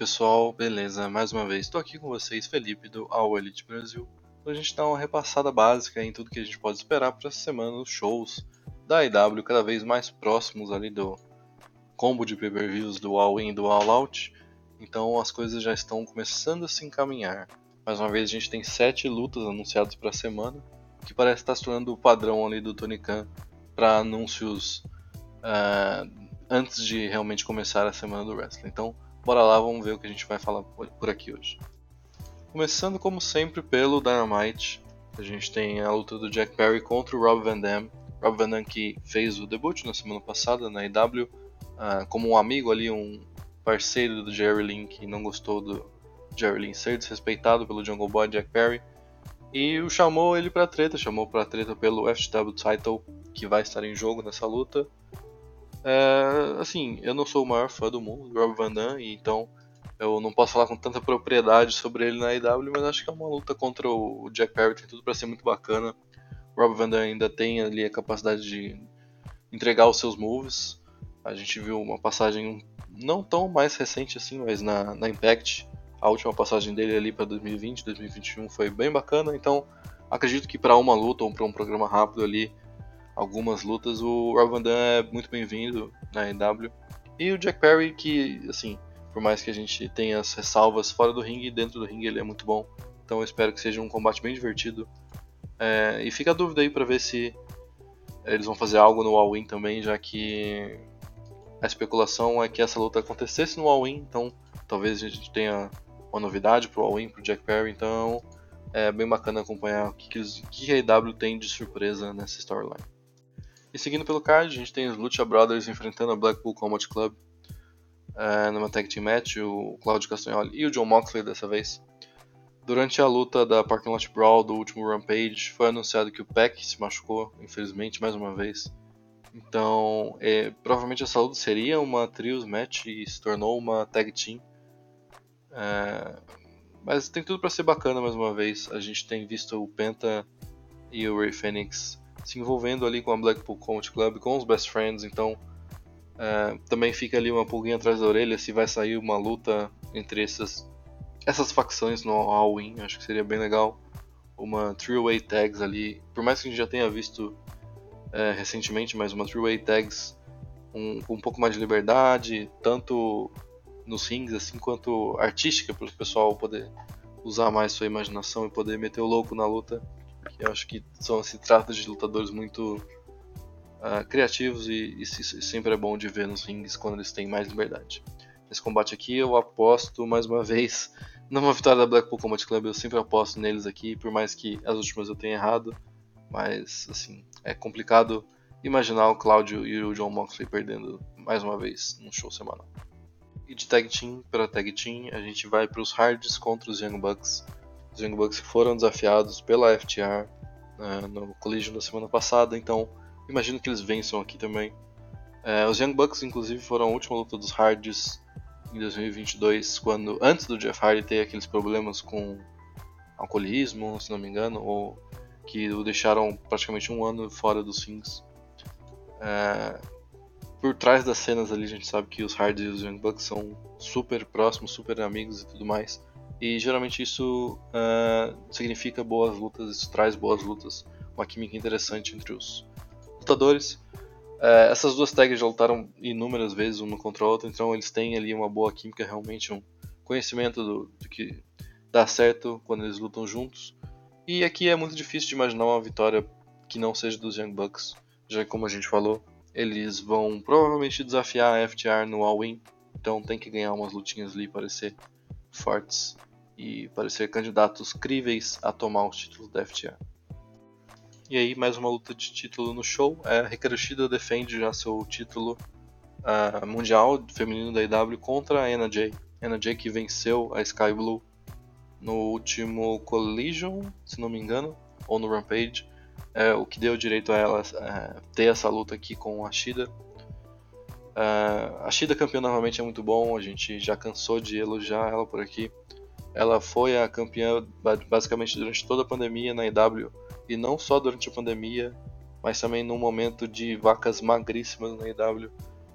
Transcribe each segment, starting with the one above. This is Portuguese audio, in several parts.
Pessoal, beleza? Mais uma vez estou aqui com vocês, Felipe do All Elite Brasil, para a gente dar uma repassada básica em tudo que a gente pode esperar para essa semana nos shows da IW cada vez mais próximos ali do combo de pay-per-views do All In e do All Out. Então as coisas já estão começando a se encaminhar. Mais uma vez a gente tem sete lutas anunciadas para a semana, que parece estar se tornando o padrão ali do Tony Khan para anúncios uh, antes de realmente começar a semana do wrestling. Então Bora lá, vamos ver o que a gente vai falar por aqui hoje. Começando como sempre pelo Dynamite, a gente tem a luta do Jack Perry contra o Rob Van Dam. Rob Van Dam que fez o debut na semana passada na IW, uh, ah, como um amigo ali, um parceiro do Jerry Lynn que não gostou do Jerry Lynn ser desrespeitado pelo Jungle Boy Jack Perry. E o chamou ele pra treta, chamou pra treta pelo FTW Title que vai estar em jogo nessa luta. É, assim, eu não sou o maior fã do mundo, do Rob Van Damme, então eu não posso falar com tanta propriedade sobre ele na IW, mas acho que é uma luta contra o Jack Perry, tem tudo para ser muito bacana. O Rob Van Damme ainda tem ali a capacidade de entregar os seus moves. A gente viu uma passagem não tão mais recente assim, mas na, na Impact, a última passagem dele ali para 2020, 2021 foi bem bacana, então acredito que para uma luta ou para um programa rápido ali algumas lutas, o Rob Van Dam é muito bem-vindo na EW. E o Jack Perry, que, assim, por mais que a gente tenha as ressalvas fora do ringue, dentro do ringue ele é muito bom. Então eu espero que seja um combate bem divertido. É, e fica a dúvida aí para ver se eles vão fazer algo no All-In também, já que a especulação é que essa luta acontecesse no All-In, então talvez a gente tenha uma novidade pro All-In, pro Jack Perry, então é bem bacana acompanhar o que, que, que a EW tem de surpresa nessa storyline. E seguindo pelo card, a gente tem os Lucha Brothers enfrentando a Blackpool Combat Club é, numa tag team match, o Claudio Castagnoli e o John Moxley dessa vez. Durante a luta da Parking Lot Brawl do último Rampage, foi anunciado que o Peck se machucou, infelizmente, mais uma vez. Então, é, provavelmente essa luta seria uma Trios match e se tornou uma tag team. É, mas tem tudo para ser bacana mais uma vez. A gente tem visto o Penta e o Ray Phoenix se envolvendo ali com a Blackpool Combat Club, com os Best Friends, então é, também fica ali uma pulguinha atrás da orelha se vai sair uma luta entre essas, essas facções no All-In, acho que seria bem legal. Uma three-way tags ali, por mais que a gente já tenha visto é, recentemente, mas uma three-way tags um, com um pouco mais de liberdade, tanto nos rings assim quanto artística, para o pessoal poder usar mais sua imaginação e poder meter o louco na luta eu acho que são, se trata de lutadores muito uh, criativos e, e, sempre é bom de ver nos rings quando eles têm mais liberdade. Nesse combate aqui eu aposto mais uma vez numa vitória da Blackpool Combat Club, eu sempre aposto neles aqui, por mais que as últimas eu tenha errado. Mas, assim, é complicado imaginar o Cláudio e o John Moxley perdendo mais uma vez num show semanal. E de Tag Team para Tag Team, a gente vai para os Hards contra os Young Bucks. Os Young Bucks foram desafiados pela FTR uh, no Collision da semana passada, então imagino que eles vençam aqui também. Uh, os Young Bucks, inclusive, foram a última luta dos Hards em 2022, quando antes do Jeff Hardy ter aqueles problemas com alcoolismo, se não me engano, ou que o deixaram praticamente um ano fora dos fins. É, por trás das cenas ali a gente sabe que os Hardys e os Young Bucks são super próximos, super amigos e tudo mais. E geralmente isso uh, significa boas lutas, isso traz boas lutas, uma química interessante entre os lutadores. Uh, essas duas tags já lutaram inúmeras vezes uma contra a outra, então eles têm ali uma boa química, realmente um conhecimento do, do que dá certo quando eles lutam juntos. E aqui é muito difícil de imaginar uma vitória que não seja dos Young Bucks, já que como a gente falou, eles vão provavelmente desafiar a FTR no All-In, então tem que ganhar umas lutinhas ali para ser fortes e parecer candidatos críveis a tomar os títulos da FTR. E aí, mais uma luta de título no show. É, Hikaru defende já seu título uh, mundial feminino da IW contra a. Anna Jay que venceu a Sky Blue no último Collision, se não me engano, ou no Rampage, é, o que deu direito a ela é, ter essa luta aqui com a Shida. É, a Shida campeã novamente é muito bom, a gente já cansou de elogiar ela por aqui. Ela foi a campeã basicamente durante toda a pandemia na EW, e não só durante a pandemia, mas também num momento de vacas magríssimas na EW,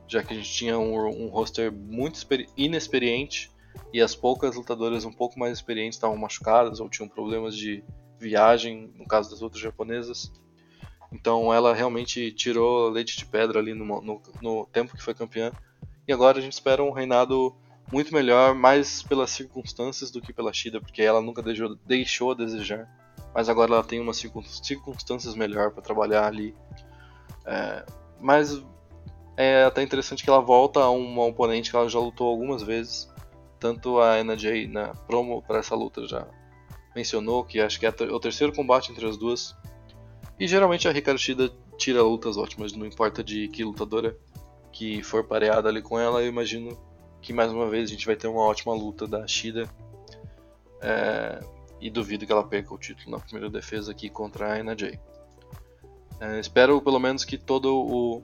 já que a gente tinha um, um roster muito inexperiente e as poucas lutadoras um pouco mais experientes estavam machucadas ou tinham problemas de viagem, no caso das outras japonesas. Então ela realmente tirou leite de pedra ali no, no, no, tempo que foi campeã. E agora a gente espera um reinado muito melhor, mais pelas circunstâncias do que pela Shida, porque ela nunca deixou, deixou a desejar. Mas agora ela tem umas circunstâncias melhor para trabalhar ali. É, mas é até interessante que ela volta a um oponente que ela já lutou algumas vezes tanto a NJ na promo para essa luta já mencionou que acho que é o terceiro combate entre as duas. E geralmente a Ricardo Shida tira lutas ótimas, não importa de que lutadora que for pareada ali com ela, eu imagino que mais uma vez a gente vai ter uma ótima luta da Shida. É, e duvido que ela perca o título na primeira defesa aqui contra a NJ. É, espero pelo menos que todo o,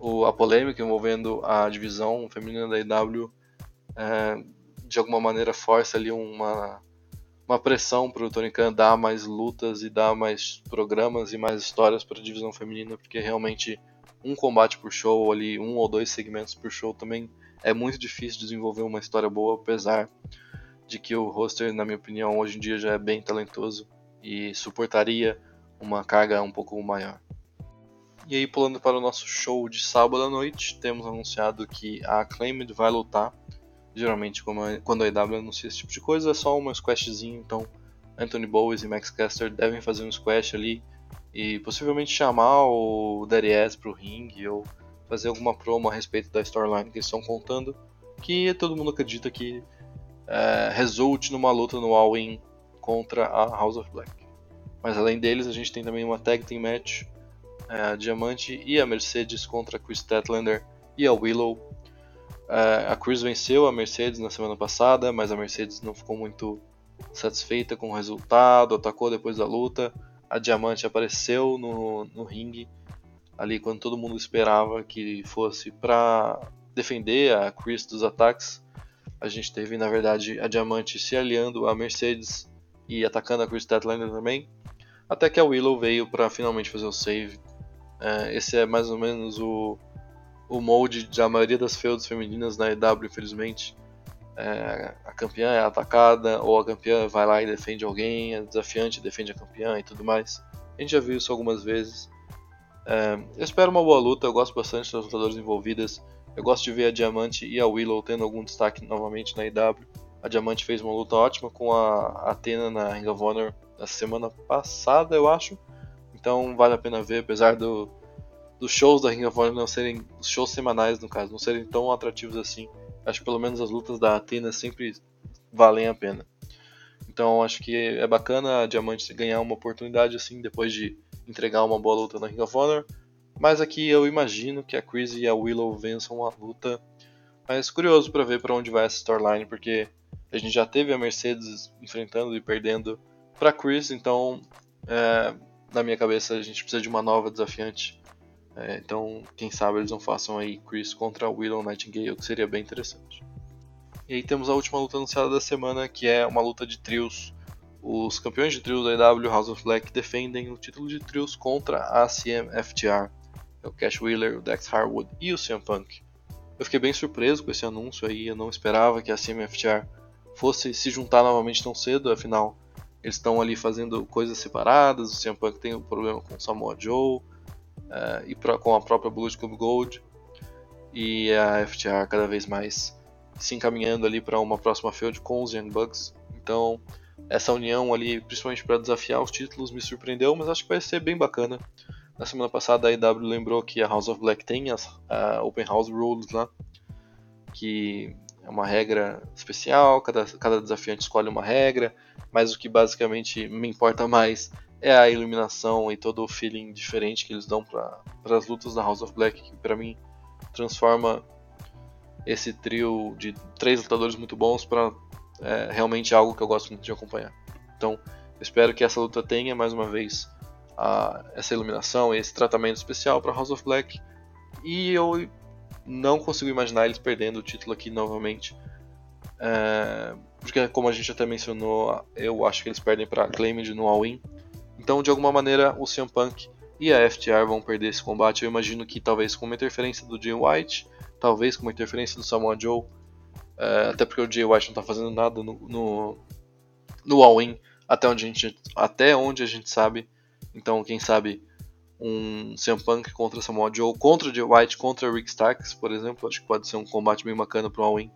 o, a polêmica envolvendo a divisão feminina da IW é, de alguma maneira força ali uma, uma pressão para o Tony Khan dar mais lutas e dar mais programas e mais histórias para a divisão feminina, porque realmente um combate por show ali, um ou dois segmentos por show também é muito difícil desenvolver uma história boa, apesar de que o roster, na minha opinião, hoje em dia já é bem talentoso e suportaria uma carga um pouco maior. E aí, pulando para o nosso show de sábado à noite, temos anunciado que a Acclaimed vai lutar Geralmente, quando a EW anuncia esse tipo de coisa, é só uma squashzinho. Então, Anthony Bowes e Max Caster devem fazer um squash ali e possivelmente chamar o Darius para o ringue ou fazer alguma promo a respeito da storyline que eles estão contando, que todo mundo acredita que é, resulte numa luta no All-In contra a House of Black. Mas além deles, a gente tem também uma tag team match, é, a Diamante e a Mercedes contra a Chris Statlander e a Willow é, a Cruz venceu a Mercedes na semana passada, mas a Mercedes não ficou muito satisfeita com o resultado, atacou depois da luta. A Diamante apareceu no, no ringue ali quando todo mundo esperava que fosse para defender a Chris dos ataques. A gente teve, na verdade, a Diamante se aliando à Mercedes e atacando a Chris Statlander também. Até que a Willow veio para finalmente fazer o save. É, esse é mais ou menos o, o molde da maioria das feudas femininas na EW, infelizmente. É, a campeã é atacada, ou a campeã vai lá e defende alguém, a desafiante defende a campeã e tudo mais. A gente já viu isso algumas vezes. É, eu espero uma boa luta, eu gosto bastante das lutadoras envolvidas. Eu gosto de ver a Diamante e a Willow tendo algum destaque novamente na EW. A Diamante fez uma luta ótima com a Athena na Ring of Honor na semana passada, eu acho. Então vale a pena ver, apesar do, dos shows da Ring of Honor não serem. Os shows semanais, no caso, não serem tão atrativos assim. Acho que pelo menos as lutas da Athena sempre valem a pena. Então acho que é bacana a Diamante ganhar uma oportunidade assim depois de entregar uma boa luta na Ring of Honor. Mas aqui eu imagino que a Chris e a Willow vençam a luta. Mas curioso para ver para onde vai essa storyline, porque a gente já teve a Mercedes enfrentando e perdendo para Chris, então é, na minha cabeça a gente precisa de uma nova desafiante. É, então, quem sabe eles não façam aí Chris contra Willow Nightingale, que seria bem interessante. E aí temos a última luta anunciada da semana, que é uma luta de trios. Os campeões de trios da EW House of Black defendem o título de trios contra a CMFTR. O Cash Wheeler, o Dex Harwood e o CM Punk. Eu fiquei bem surpreso com esse anúncio aí, eu não esperava que a CMFTR fosse se juntar novamente tão cedo, afinal eles estão ali fazendo coisas separadas. O CM Punk tem um problema com o Samoa Joe uh, e pro, com a própria Bullet Club Gold. E a FTR cada vez mais se encaminhando ali para uma próxima feud com os Young Bucks. Então, essa união ali, principalmente para desafiar os títulos, me surpreendeu, mas acho que vai ser bem bacana. Na semana passada a IW lembrou que a House of Black tem as Open House Rules lá, que é uma regra especial, cada, cada desafiante escolhe uma regra, mas o que basicamente me importa mais é a iluminação e todo o feeling diferente que eles dão para as lutas da House of Black, que para mim transforma esse trio de três lutadores muito bons para é, realmente algo que eu gosto muito de acompanhar. Então, espero que essa luta tenha mais uma vez a, essa iluminação esse tratamento especial para House of Black. E eu não consigo imaginar eles perdendo o título aqui novamente. É, porque, como a gente até mencionou, eu acho que eles perdem para Claimed no All-In. Então, de alguma maneira, o CM Punk e a FTR vão perder esse combate. Eu imagino que talvez com uma interferência do Jay White, talvez com uma interferência do Samoa Joe, é, até porque o Jay White não está fazendo nada no, no, no All-In, até, onde a gente, até onde a gente sabe. Então, quem sabe um CM Punk contra Samoa Joe, contra o Jay White, contra Rick Starks, por exemplo. Acho que pode ser um combate bem bacana para o All-In.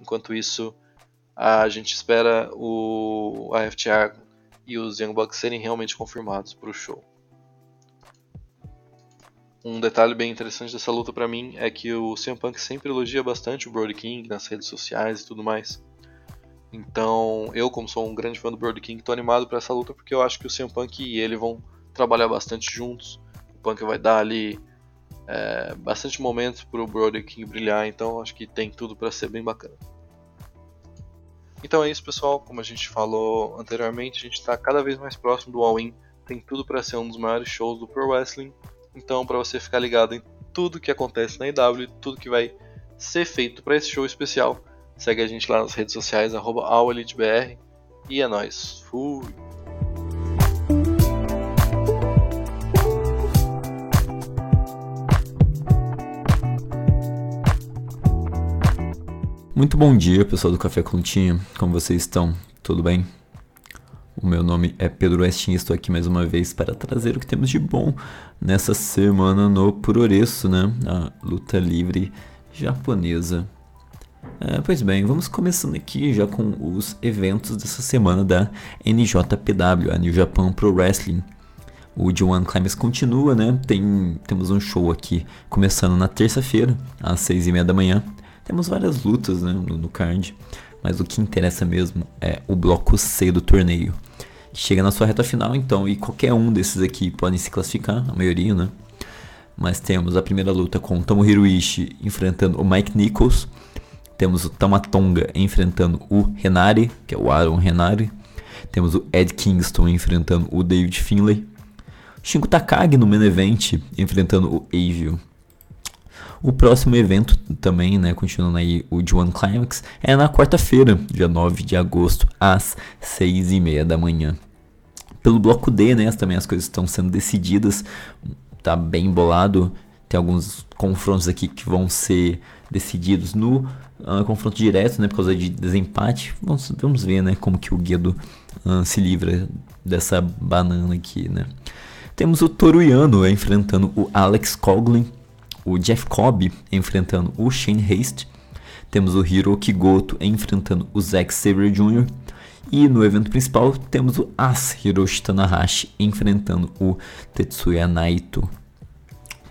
Enquanto isso, a gente espera o a e os Young Bucks serem realmente confirmados para o show. Um detalhe bem interessante dessa luta para mim é que o CM Punk sempre elogia bastante o Brody King nas redes sociais e tudo mais. Então, eu como sou um grande fã do Brody King, estou animado para essa luta porque eu acho que o CM Punk e ele vão trabalhar bastante juntos. O Punk vai dar ali é, bastante momentos para o Brody King brilhar, então acho que tem tudo para ser bem bacana. Então é isso, pessoal. Como a gente falou anteriormente, a gente está cada vez mais próximo do All-In. Tem tudo para ser um dos maiores shows do Pro Wrestling. Então, para você ficar ligado em tudo que acontece na IW, tudo que vai ser feito para esse show especial, segue a gente lá nas redes sociais, arroba E é nóis. Fui! Muito bom dia, pessoal do Café Continha. Como vocês estão? Tudo bem? O meu nome é Pedro Westin e estou aqui mais uma vez para trazer o que temos de bom nessa semana no Puroreço, né? A luta livre japonesa. É, pois bem, vamos começando aqui já com os eventos dessa semana da NJPW, a New Japan Pro Wrestling. O G1 Climax continua, né? Tem, temos um show aqui começando na terça-feira, às seis e meia da manhã temos várias lutas né, no, no card, mas o que interessa mesmo é o bloco C do torneio. Chega na sua reta final então, e qualquer um desses aqui podem se classificar, a maioria, né? Mas temos a primeira luta com Tomohiro Ishii enfrentando o Mike Nichols. Temos o Tamatonga enfrentando o Renari, que é o Aaron Renari. Temos o Ed Kingston enfrentando o David Finlay. Shingo Takagi no main event enfrentando o Avio. O próximo evento também, né, continuando aí o G1 Climax, é na quarta-feira, dia 9 de agosto, às 6 e meia da manhã. Pelo bloco D, né, também as coisas estão sendo decididas, tá bem bolado, tem alguns confrontos aqui que vão ser decididos no uh, confronto direto, né, por causa de desempate. Vamos, vamos ver, né, como que o Guedo uh, se livra dessa banana aqui, né. Temos o Toruyano enfrentando o Alex Coughlin o Jeff Cobb enfrentando o Shane Haste. Temos o Hiroki Goto enfrentando o Zack Sabre Jr. E no evento principal temos o As Hiroshi Tanahashi enfrentando o Tetsuya Naito.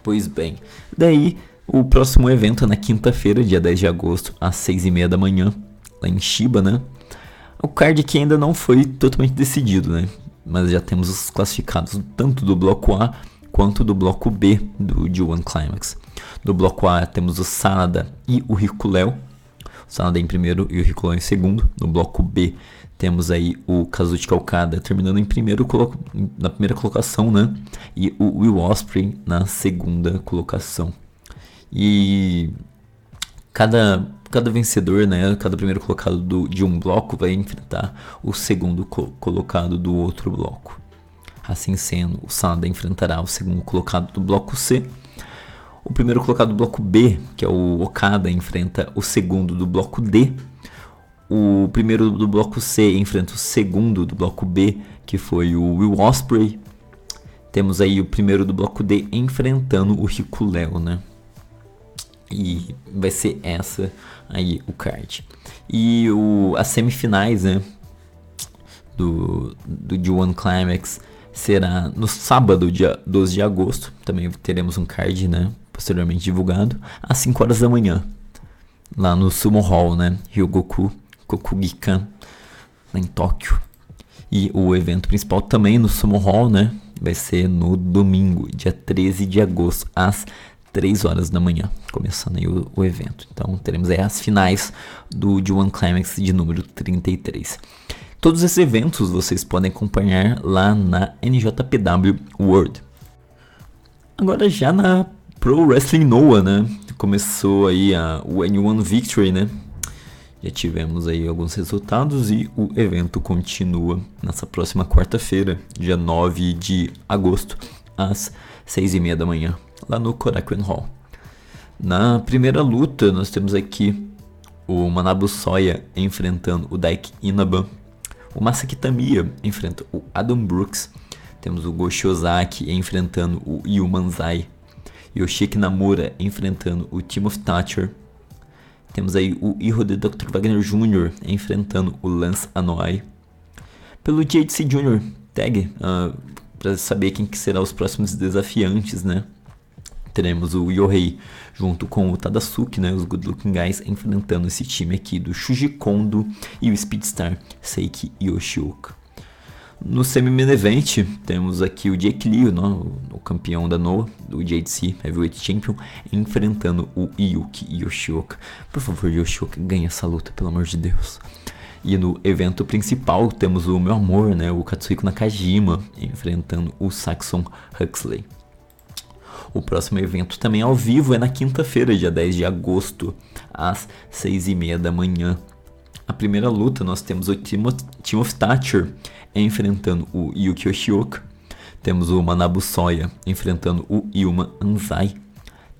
Pois bem, daí o próximo evento é na quinta-feira, dia 10 de agosto, às 6h30 da manhã, lá em Shiba, né? O card aqui ainda não foi totalmente decidido, né? mas já temos os classificados tanto do bloco A quanto do bloco B do G1 Climax. Do bloco A temos o Sanada e o Riculéu. O Sanada em primeiro e o Riculéu em segundo. No bloco B temos aí o Kazuchika Okada terminando em primeiro na primeira colocação, né? E o Will Osprey na segunda colocação. E cada cada vencedor, né, cada primeiro colocado do, de um bloco vai enfrentar o segundo co colocado do outro bloco. Assim sendo, o Sanada enfrentará o segundo colocado do bloco C. O primeiro colocado do bloco B, que é o Okada, enfrenta o segundo do bloco D. O primeiro do bloco C enfrenta o segundo do bloco B, que foi o Will Osprey. Temos aí o primeiro do bloco D enfrentando o Rico Léo, né? E vai ser essa aí o card. E o, as semifinais, né? Do, do G1 Climax será no sábado, dia 12 de agosto. Também teremos um card, né? Posteriormente divulgado, às 5 horas da manhã. Lá no Sumo Hall, né? Ryogoku Kokugikan, em Tóquio. E o evento principal também no Sumo Hall, né? Vai ser no domingo, dia 13 de agosto, às 3 horas da manhã, começando aí o, o evento. Então teremos aí as finais do D1 Climax de número 33. Todos esses eventos vocês podem acompanhar lá na NJPW World. Agora já na Pro Wrestling Noah, né? Começou aí a, o N1 Victory, né? Já tivemos aí alguns resultados e o evento continua nessa próxima quarta-feira, dia 9 de agosto, às 6 e meia da manhã lá no Korakuen Hall. Na primeira luta, nós temos aqui o Manabu Soya enfrentando o Daiki Inaba. O Masaki Tamiya enfrenta o Adam Brooks. Temos o Goshi Ozaki enfrentando o Yu Manzai. Yoshiki Namura enfrentando o Timothy Thatcher. Temos aí o Hijo de Dr. Wagner Jr. enfrentando o Lance Anoa'i. Pelo JDC Jr. Tag, uh, ah, para saber quem que será os próximos desafiantes, né? teremos o Yohei junto com o Tadasuke, né, os Good Looking Guys, enfrentando esse time aqui do Shuji Kondo e o Speedstar Seiki Yoshioka. No semi-main event, temos aqui o Jake Lee, o campeão da Noah, do JDC Heavyweight Champion, enfrentando o Yuki Yoshioka. Por favor, Yoshioka, ganhe essa luta, pelo amor de Deus. E no evento principal, temos o meu amor, né, o Katsuhiko Nakajima, enfrentando o Saxon Huxley. O próximo evento também ao vivo é na quinta-feira, dia 10 de agosto, às 6 e meia da manhã. A primeira luta nós temos o Timothy Thatcher enfrentando o Yuki Yoshioka. Temos o Manabu Soya enfrentando o Yuma Anzai.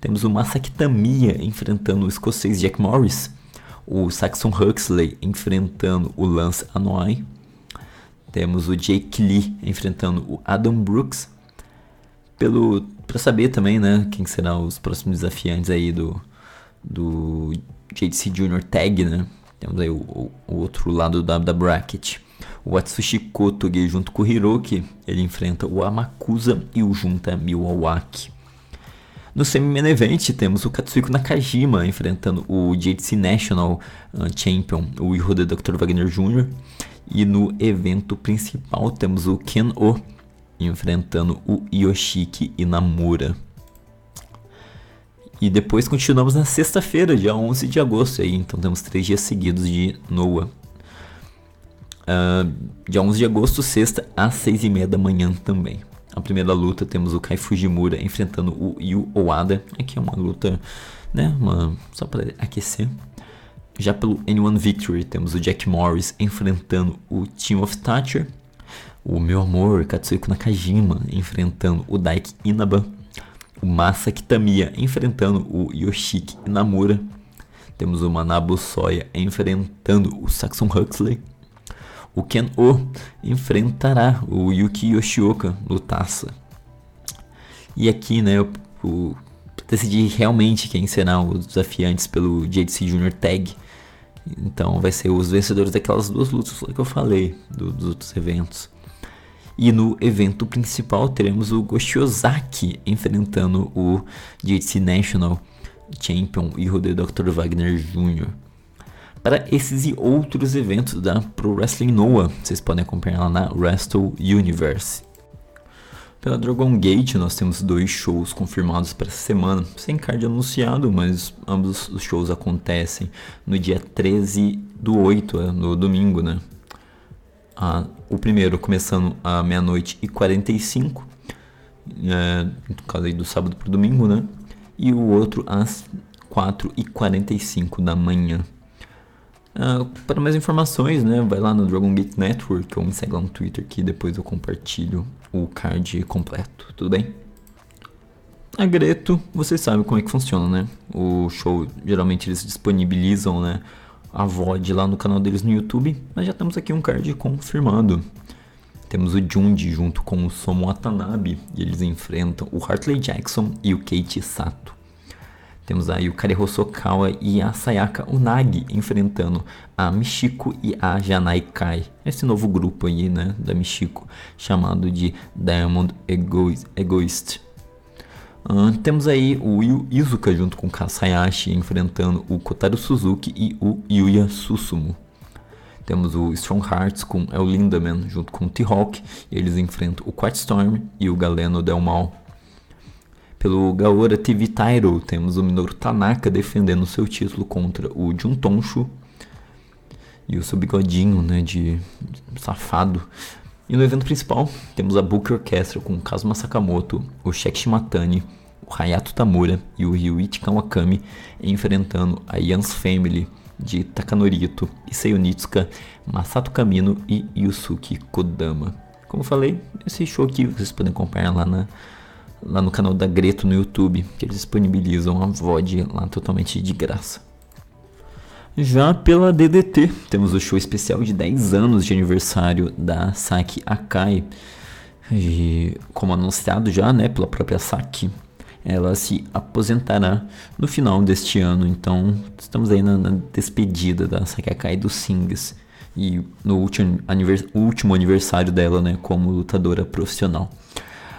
Temos o Masaki Tamiya enfrentando o escocês Jack Morris. O Saxon Huxley enfrentando o Lance Anoa'i. Temos o Jake Lee enfrentando o Adam Brooks pelo para saber também, né, quem serão os próximos desafiantes aí do do JDC Junior Tag, né? Temos aí o, o, o outro lado da, da bracket. O Atsushi Kotoge junto com o Hiroki, ele enfrenta o Amakusa e o Junta Miwawaki. No semi-main event temos o Katsuhiko Nakajima enfrentando o JDC National uh, Champion, o Ihoda Dr. Wagner Jr. E no evento principal temos o Ken O enfrentando o Yoshiki Inamura. E depois continuamos na sexta-feira, dia 11 de agosto, aí, então temos três dias seguidos de Noah. Uh, dia 11 de agosto, sexta, às 6 e meia da manhã também. A primeira luta temos o Kai Fujimura enfrentando o Yu Owada. Aqui é uma luta, né, uma, só para aquecer. Já pelo N1 Victory temos o Jack Morris enfrentando o Team of Thatcher o meu amor Katsuhiko Nakajima enfrentando o Daiki Inaba, o Masa Kitamiya enfrentando o Yoshiki Inamura, temos o Manabu Soya enfrentando o Saxon Huxley, o Ken O enfrentará o Yuki Yoshioka no Taça. E aqui, né, eu, eu decidi realmente quem serão os desafiantes pelo JDC Junior Tag. Então vai ser os vencedores daquelas duas lutas que eu falei, do, dos outros eventos. E no evento principal teremos o Ozaki enfrentando o JTC National Champion e o Dr. Wagner Jr. para esses e outros eventos da Pro Wrestling Noah. Vocês podem acompanhar lá na Wrestle Universe. Pela Dragon Gate nós temos dois shows confirmados para essa semana, sem card anunciado, mas ambos os shows acontecem no dia 13 do 8, é, no domingo, né? O primeiro começando à meia-noite e 45, é, no caso aí do sábado para o domingo, né? E o outro às 4 e 45 da manhã. Uh, para mais informações, né, vai lá no Dragon Gate Network ou me segue lá no Twitter que depois eu compartilho o card completo, tudo bem? A Greto, vocês sabem como é que funciona, né? O show, geralmente eles disponibilizam, né, a VOD lá no canal deles no YouTube, mas já temos aqui um card confirmado. Temos o Jundi junto com o Somo Watanabe e eles enfrentam o Hartley Jackson e o Kate Sato. Temos aí o Kare Hosokawa e a Sayaka Unagi enfrentando a Michiko e a Janai Kai. Esse novo grupo aí, né, da Michiko, chamado de Diamond Egoist. Uh, temos aí o Yu Izuka junto com Kasayashi enfrentando o Kotaro Suzuki e o Yuya Susumu. Temos o Strong Hearts com El Lindaman junto com o T-Hawk. Eles enfrentam o Quatstorm e o Galeno Del Mal. Pelo Gaora TV Title, temos o Minoru Tanaka defendendo seu título contra o Juntonshu e o seu bigodinho, né, de safado. E no evento principal, temos a Book Orchestra com Kazuma Sakamoto, o Shek Shimatani, o Hayato Tamura e o Ryuichi Kawakami enfrentando a Yans Family de Takanori e Seiyonitsuka, Masato Kamino e Yusuke Kodama. Como falei, esse show aqui vocês podem acompanhar lá na lá no canal da Greto no YouTube, que eles disponibilizam a VOD lá totalmente de graça. Já pela DDT, temos o show especial de 10 anos de aniversário da Saki Akai. E, como anunciado já, né, pela própria Saki, ela se aposentará no final deste ano. Então, estamos aí na, na despedida da Saki Akai dos Sings e no último, anivers último aniversário dela, né, como lutadora profissional.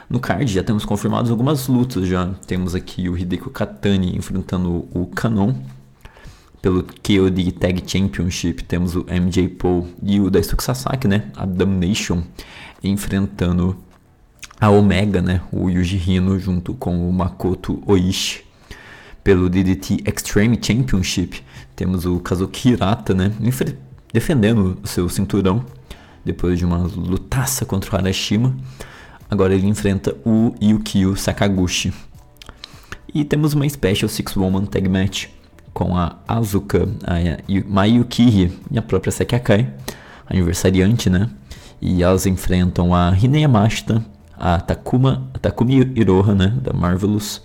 No card já temos confirmados algumas lutas já. Temos aqui o Hideko Katani enfrentando o Kanon. Pelo KOD Tag Championship temos o MJ Paul e o Daisuke Sasaki, né? A Damnation enfrentando a Omega, né? O Yuji Hino junto com o Makoto Oishi. Pelo DDT Extreme Championship temos o Kazuki Hirata, né? Defendendo o seu cinturão depois de uma lutaça contra o Arashima. Agora ele enfrenta o Yukio Sakaguchi. E temos uma Special Six Woman Tag Match com a Azuka, a Mayukihi e a própria Sekiakai, aniversariante, né? E elas enfrentam a Hine Yamashita, a Takuma, a Takumi Iroha, né? Da Marvelous,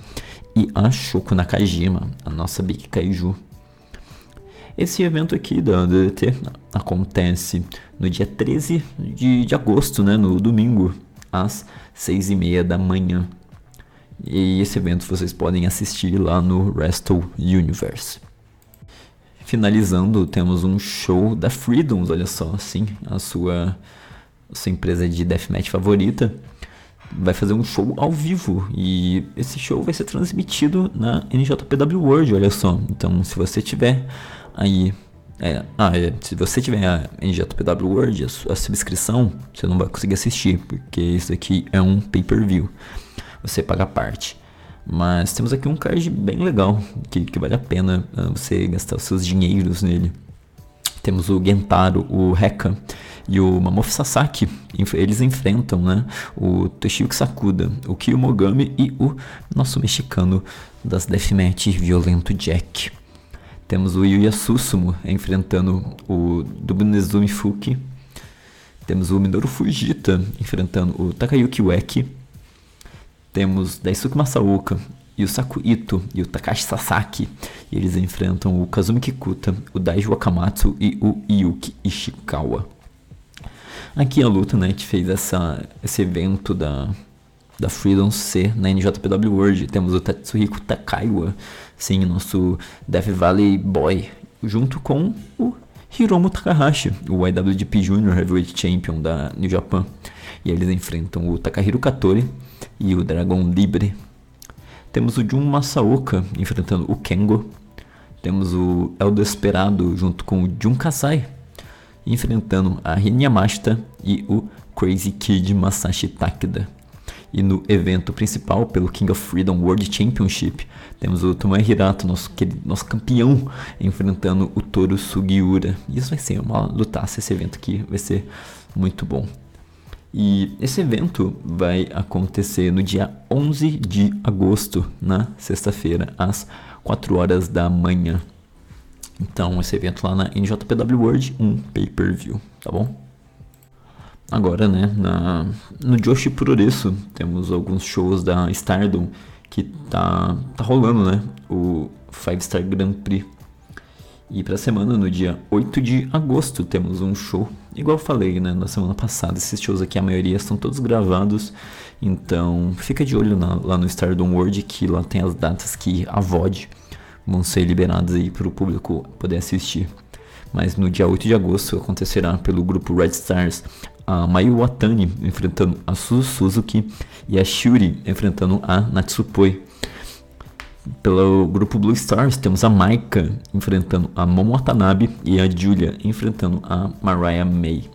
e a Shoko Nakajima, a nossa Big Kaiju. Esse evento aqui da DDT acontece no dia 13 de, de agosto, né? No domingo às seis e meia da manhã. E esse evento vocês podem assistir lá no Wrestle Universe. Finalizando, temos um show da Freedoms, olha só, assim, a sua, a sua empresa de deathmatch favorita vai fazer um show ao vivo e esse show vai ser transmitido na NJPW World, olha só. Então, se você tiver aí é, ah, é, se você tiver a NJPW World, a, a subscrição, você não vai conseguir assistir, porque isso aqui é um pay-per-view. Você paga parte. Mas temos aqui um card bem legal, que, que vale a pena uh, você gastar os seus dinheiros nele. Temos o Gentaro, o Heka e o Mamoru Sasaki. Eles enfrentam né, o Toshiyuki Sakuda, o Kiyomogami e o nosso mexicano das Deathmatch, Violento Jack. Temos o Yuya Susumu enfrentando o Dubnezumi Fuki. Temos o Minoru Fujita enfrentando o Takayuki Ueki. Temos Daisuke Masaoka e o Saku Ito e o Takashi Sasaki. E eles enfrentam o Kazumi Kikuta, o Daiji Wakamatsu e o Yuki Ishikawa. Aqui a luta, né, que fez essa, esse evento da, da Freedom C na NJPW World. Temos o Tatsuhiko Takaiwa Sim, nosso Death Valley Boy, junto com o Hiromu Takahashi, o IWGP Junior Heavyweight Champion da New Japan. E eles enfrentam o Takahiro Katori e o Dragon Libre. Temos o Jun Masaoka enfrentando o Kengo. temos o El Desperado junto com o Jun Kasai enfrentando a Rin Yamashita e o Crazy Kid Masashi Takeda. E no evento principal, pelo King of Freedom World Championship, temos o Tomoe Hirato, nosso, nosso campeão, enfrentando o Toru Sugiura. Isso vai ser uma lutaça, esse evento aqui vai ser muito bom. E esse evento vai acontecer no dia 11 de agosto, na sexta-feira, às 4 horas da manhã. Então, esse evento lá na NJPW World, um pay-per-view, tá bom? Agora, né, na, no Joshi Puroresu, temos alguns shows da Stardom que tá, tá rolando, né, o 5 Star Grand Prix. E pra semana, no dia 8 de agosto, temos um show, igual eu falei, né, na semana passada, esses shows aqui, a maioria estão todos gravados, então fica de olho na, lá no Stardom World, que lá tem as datas que a VOD vão ser liberadas aí para o público poder assistir. Mas no dia 8 de agosto acontecerá pelo grupo Red Stars a Mayu Watani enfrentando a Suzu Suzuki e a Shuri enfrentando a Natsupoi. Pelo grupo Blue Stars temos a Maika enfrentando a Momo Watanabe e a Julia enfrentando a Mariah May.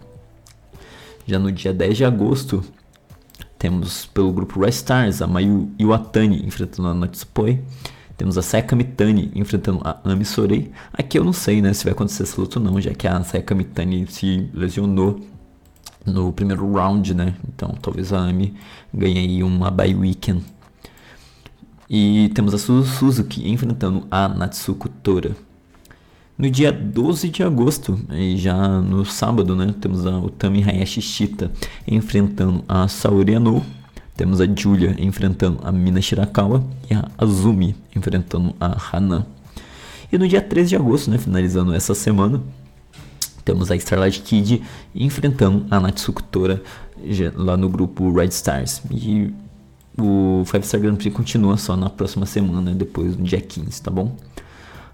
Já no dia 10 de agosto temos pelo grupo Red Stars a Mayu Iwatani enfrentando a Natsupoi temos a Sayaka Mitani enfrentando a Ami Sorei. Aqui eu não sei, né, se vai acontecer essa luta ou não, já que a Sayaka Mitani se lesionou no primeiro round, né? Então talvez a Ami ganhe aí uma bye weekend. E temos a Suzu Suzuki enfrentando a Natsuko Tora. No dia 12 de agosto, e já no sábado, né, temos a Utami Hayashi Shita enfrentando a Saori Anou. Temos a Julia enfrentando a Mina Shirakawa e a Azumi enfrentando a Hana. E no dia 13 de agosto, né, finalizando essa semana, temos a Starlight Kid enfrentando a Natsuko Tora lá no grupo Red Stars. E o Five Star Grand Prix continua só na próxima semana, depois no dia 15, tá bom?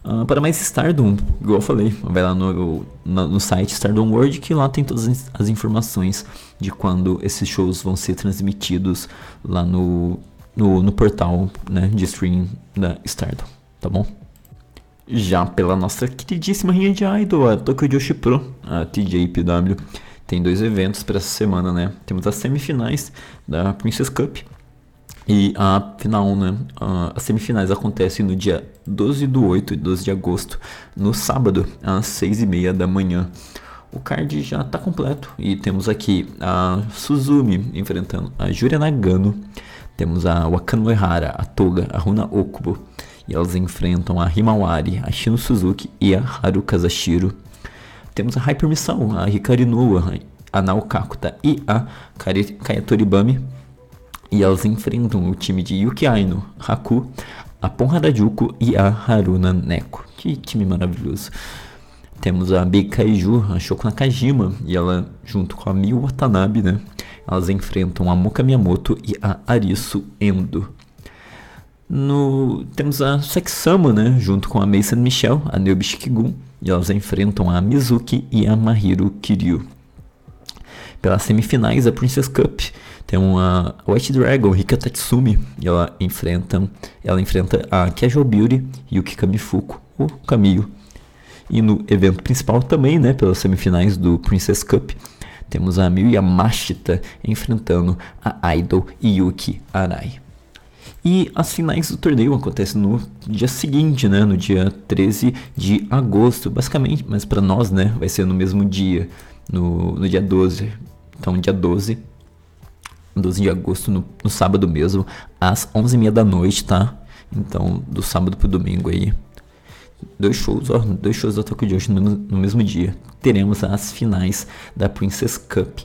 Uh, para mais Stardom, igual eu falei, vai lá no, no, no, site Stardom World que lá tem todas as informações de quando esses shows vão ser transmitidos lá no, no, no portal né, de stream da Stardom, tá bom? Já pela nossa queridíssima rinha de idol, a Tokyo Joshi Pro, a TJPW, tem dois eventos para essa semana, né? Temos as semifinais da Princess Cup e a final, né? As semifinais acontecem no dia 12 do 8 e 12 de agosto, no sábado, às 6 e meia da manhã. O card já está completo e temos aqui a Suzumi enfrentando a Juria Nagano, temos a Wakano Ehara, a Toga, a Runa Okubo, e elas enfrentam a Himawari, a Shino Suzuki e a Haru Kazashiro. Temos a Hyper Missão, a Hikari a Naokakuta e a Kayatoribami e elas enfrentam o time de Yuki Aino, Haku, a Ponra Juku e a Haruna Neko. Que time maravilhoso. Temos a Big Kaiju, a Shoko Nakajima, e ela, junto com a Miu Watanabe, né? Elas enfrentam a Muka Miyamoto e a Arisu Endo. No, temos a Sexama, né? Junto com a Mason Michelle, a Neubi Shikigun, e elas enfrentam a Mizuki e a Mahiro Kiryu. Pelas semifinais da Princess Cup, tem uma White Dragon, Rika Tatsumi, e ela enfrenta, ela enfrenta a Casual Beauty e o Kikamifuku, o Kamiyo. E no evento principal também, né, pelas semifinais do Princess Cup, temos a Miyu Yamashita enfrentando a Idol Yuki Arai. E as finais do torneio acontecem no dia seguinte, né, no dia 13 de agosto, basicamente, mas para nós, né, vai ser no mesmo dia, no, no dia 12. Então, dia 12 12 de agosto, no, no sábado mesmo, às 11h30 da noite, tá? Então, do sábado pro domingo aí. Dois shows, ó, dois shows da Tokyo Joshi no, no mesmo dia. Teremos as finais da Princess Cup.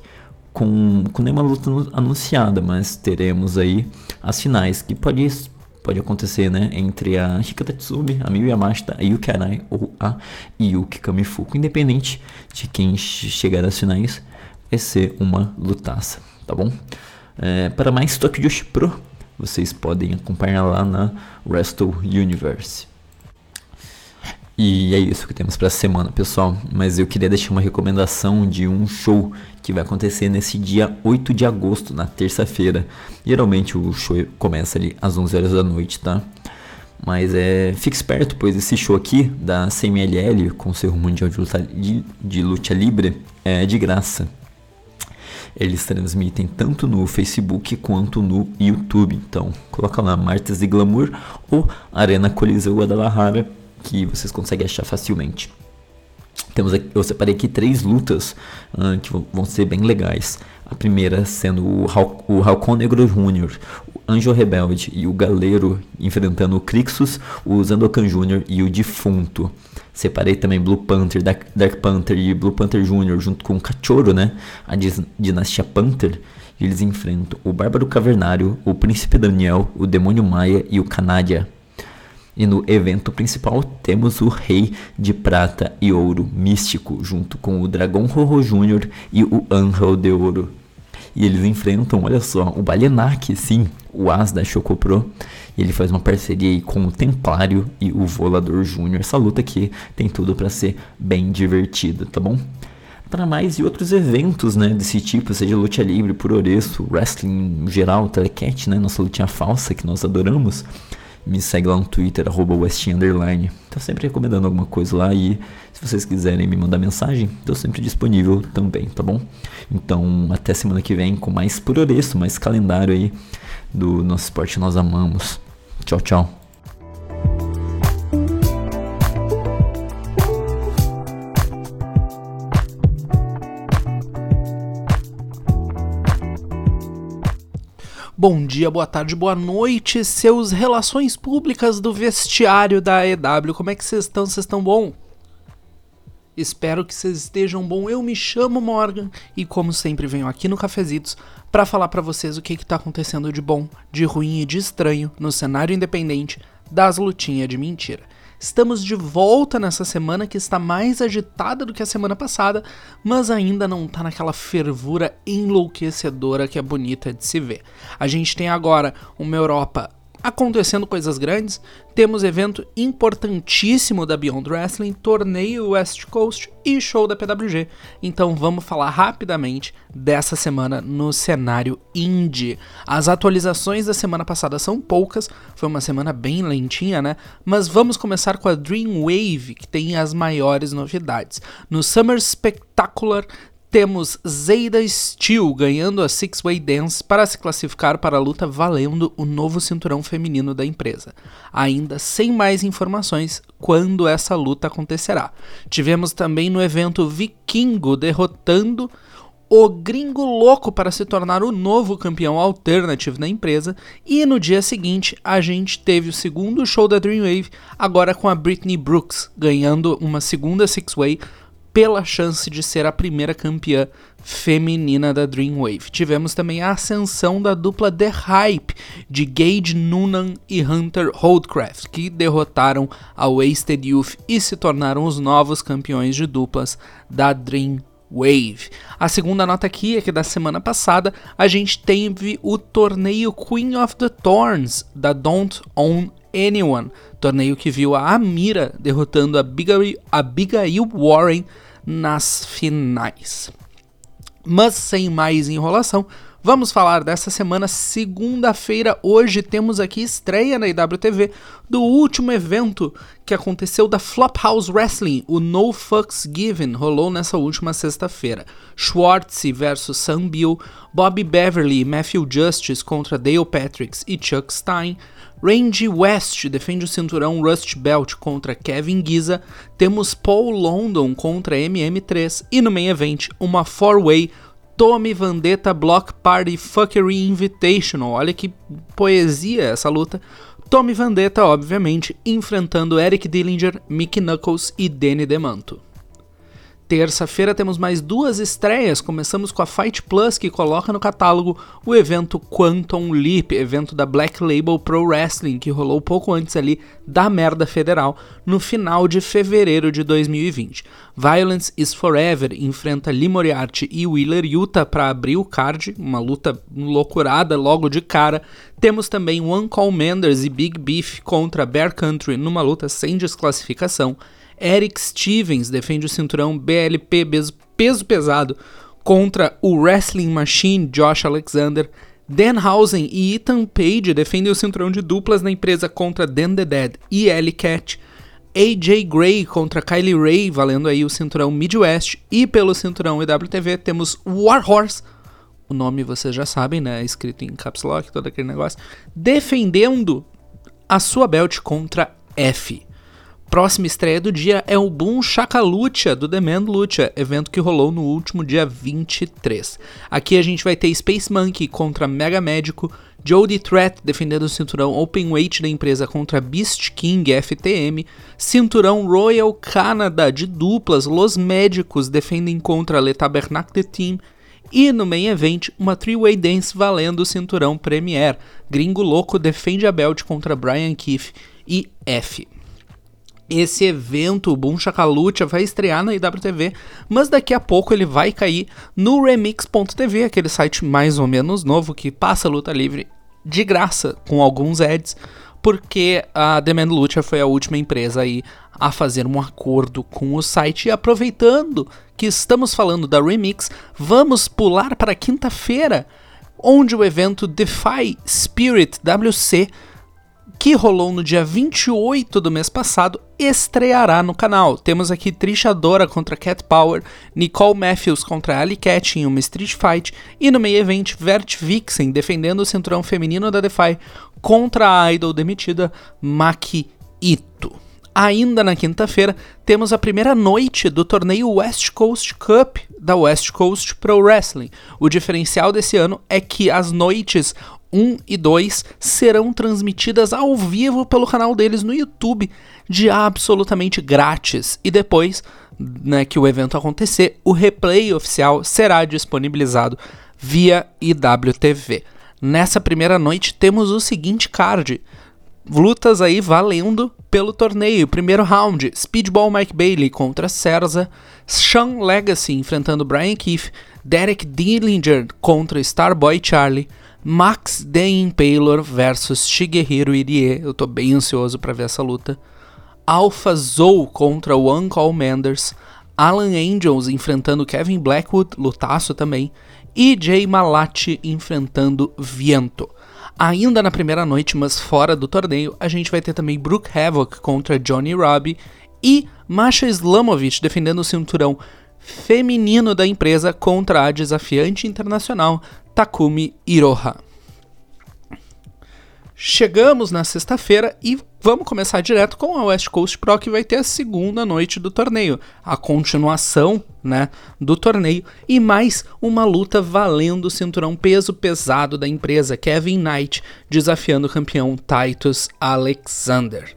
Com, com nenhuma luta anunciada, mas teremos aí as finais que pode, pode acontecer, né? Entre a Hika Tatsumi, a Miyu Yamashita, a Yuki Arai ou a Yuki Kamifuku. Independente de quem chegar às finais, vai ser uma lutaça, tá bom? É, para mais Tokyo Pro, vocês podem acompanhar lá na Wrestle Universe. E é isso que temos para a semana, pessoal. Mas eu queria deixar uma recomendação de um show que vai acontecer nesse dia 8 de agosto, na terça-feira. Geralmente o show começa ali às 11 horas da noite, tá? Mas é, fique esperto, pois esse show aqui da CMLL, Conselho Mundial de Luta, de, de Luta Libre, é de graça. Eles transmitem tanto no Facebook quanto no YouTube. Então, coloca lá Martes de Glamour ou Arena Coliseu Guadalajara, que vocês conseguem achar facilmente. Temos aqui, eu separei aqui três lutas uh, que vão ser bem legais. A primeira sendo o, Hal, o Halcon Negro Jr., o Anjo Rebelde e o Galeiro enfrentando o Crixus, o Zandokan Jr. e o Defunto. Separei também Blue Panther, Dark, Panther e Blue Panther Jr. junto com o Cachorro, né? A dinastia Panther. E eles enfrentam o Bárbaro Cavernário, o Príncipe Daniel, o Demônio Maia e o Canádia. E no evento principal temos o Rei de Prata e Ouro Místico, junto com o Dragão Rorro Jr. e o Angel de Ouro. E eles enfrentam, olha só, o Balenac, sim, o As da Chocopro. E ele faz uma parceria com o Templário e o Volador Júnior. Essa luta aqui tem tudo para ser bem divertida, tá bom? Para mais e outros eventos, né, desse tipo, seja luta livre, por oreço, wrestling geral, telecat, né, nossa lutinha falsa que nós adoramos me segue lá no Twitter, arroba Underline. Tô sempre recomendando alguma coisa lá e se vocês quiserem me mandar mensagem, tô sempre disponível também, tá bom? Então, até semana que vem com mais por oreço, mais calendário aí do nosso esporte nós amamos. Tchau, tchau. Bom dia, boa tarde, boa noite, seus relações públicas do vestiário da EW. Como é que vocês estão? Vocês estão bom? Espero que vocês estejam bom. Eu me chamo Morgan e como sempre venho aqui no Cafezitos para falar para vocês o que está acontecendo de bom, de ruim e de estranho no cenário independente das lutinhas de mentira. Estamos de volta nessa semana que está mais agitada do que a semana passada, mas ainda não está naquela fervura enlouquecedora que é bonita de se ver. A gente tem agora uma Europa acontecendo coisas grandes. Temos evento importantíssimo da Beyond Wrestling, torneio West Coast e show da PWG. Então vamos falar rapidamente dessa semana no cenário indie. As atualizações da semana passada são poucas, foi uma semana bem lentinha, né? Mas vamos começar com a Dreamwave, que tem as maiores novidades. No Summer Spectacular temos Zayda Steel ganhando a Six Way Dance para se classificar para a luta valendo o novo cinturão feminino da empresa. Ainda sem mais informações quando essa luta acontecerá. Tivemos também no evento Vikingo derrotando o Gringo Louco para se tornar o novo campeão alternativo da empresa. E no dia seguinte, a gente teve o segundo show da Dreamwave, agora com a Britney Brooks, ganhando uma segunda Six Way pela chance de ser a primeira campeã feminina da Dreamwave. Tivemos também a ascensão da dupla The Hype de Gage Noonan e Hunter Holdcraft, que derrotaram a Wasted Youth e se tornaram os novos campeões de duplas da Dreamwave. Wave. A segunda nota aqui é que da semana passada a gente teve o torneio Queen of the Thorns da Don't Own Anyone, torneio que viu a Amira derrotando a Abigail, Abigail Warren nas finais. Mas sem mais enrolação, vamos falar dessa semana, segunda-feira. Hoje temos aqui estreia na IWTV do último evento que aconteceu da Flophouse Wrestling, o No Fucks Given, rolou nessa última sexta-feira. Schwartz versus Sam Bill, Bobby Beverly e Matthew Justice contra Dale Patricks e Chuck Stein, Randy West defende o cinturão Rust Belt contra Kevin Giza. Temos Paul London contra MM3. E no main event, uma four-way Tommy Vendetta Block Party Fuckery Invitational. Olha que poesia essa luta. Tommy Vendetta, obviamente, enfrentando Eric Dillinger, Mickey Knuckles e Danny DeManto. Terça-feira temos mais duas estreias. Começamos com a Fight Plus, que coloca no catálogo o evento Quantum Leap, evento da Black Label Pro Wrestling, que rolou pouco antes ali da merda federal, no final de fevereiro de 2020. Violence is Forever enfrenta Lee Moriarty e Wheeler Yuta para abrir o card, uma luta loucurada logo de cara. Temos também One Call Manders e Big Beef contra Bear Country numa luta sem desclassificação. Eric Stevens defende o cinturão BLP peso pesado contra o Wrestling Machine Josh Alexander. Danhausen e Ethan Page defendem o cinturão de duplas na empresa contra Dan the Dead e Ellie Cat. AJ Gray contra Kylie Ray, valendo aí o cinturão Midwest. E pelo cinturão EWTV temos Warhorse, o nome vocês já sabem, né? Escrito em caps lock, todo aquele negócio. Defendendo a sua belt contra F. Próxima estreia do dia é o Boom Lucha do Demand Lucha, evento que rolou no último dia 23. Aqui a gente vai ter Space Monkey contra Mega Médico, Jody Threat defendendo o cinturão Open Weight da empresa contra Beast King FTM, cinturão Royal Canada de duplas, Los Médicos defendem contra Le Tabernacle Team, e no main event, uma three-way dance valendo o cinturão Premier. Gringo Louco defende a belt contra Brian Keefe e F. Esse evento, o Boom Chakalucha, vai estrear na IWTV, mas daqui a pouco ele vai cair no Remix.tv, aquele site mais ou menos novo que passa luta livre de graça, com alguns ads, porque a Demand Lucha foi a última empresa aí a fazer um acordo com o site. E aproveitando que estamos falando da Remix, vamos pular para quinta-feira, onde o evento Defy Spirit WC que rolou no dia 28 do mês passado, estreará no canal. Temos aqui Trisha Dora contra Cat Power, Nicole Matthews contra Ali Cat em uma Street Fight e no meio evento Vert Vixen defendendo o cinturão feminino da Defy contra a idol demitida Maki Ito. Ainda na quinta-feira, temos a primeira noite do torneio West Coast Cup da West Coast Pro Wrestling. O diferencial desse ano é que as noites 1 e 2 serão transmitidas ao vivo pelo canal deles no YouTube, de absolutamente grátis. E depois né, que o evento acontecer, o replay oficial será disponibilizado via IWTV. Nessa primeira noite temos o seguinte card. Lutas aí valendo pelo torneio. Primeiro round, Speedball Mike Bailey contra Cerza, Sean Legacy enfrentando Brian Keefe, Derek Dillinger contra Starboy Charlie, Max The Impaler versus Shigehiro Irie. Eu tô bem ansioso para ver essa luta. Alpha Zou contra One Call Manders. Alan Angels enfrentando Kevin Blackwood, lutaço também. E Jay Malati enfrentando Viento. Ainda na primeira noite, mas fora do torneio, a gente vai ter também Brooke Havoc contra Johnny Robbie e Masha Slamovich defendendo o cinturão feminino da empresa contra a desafiante internacional Takumi Iroha. Chegamos na sexta-feira e vamos começar direto com a West Coast Pro, que vai ter a segunda noite do torneio, a continuação né, do torneio e mais uma luta valendo o cinturão peso pesado da empresa Kevin Knight desafiando o campeão Titus Alexander.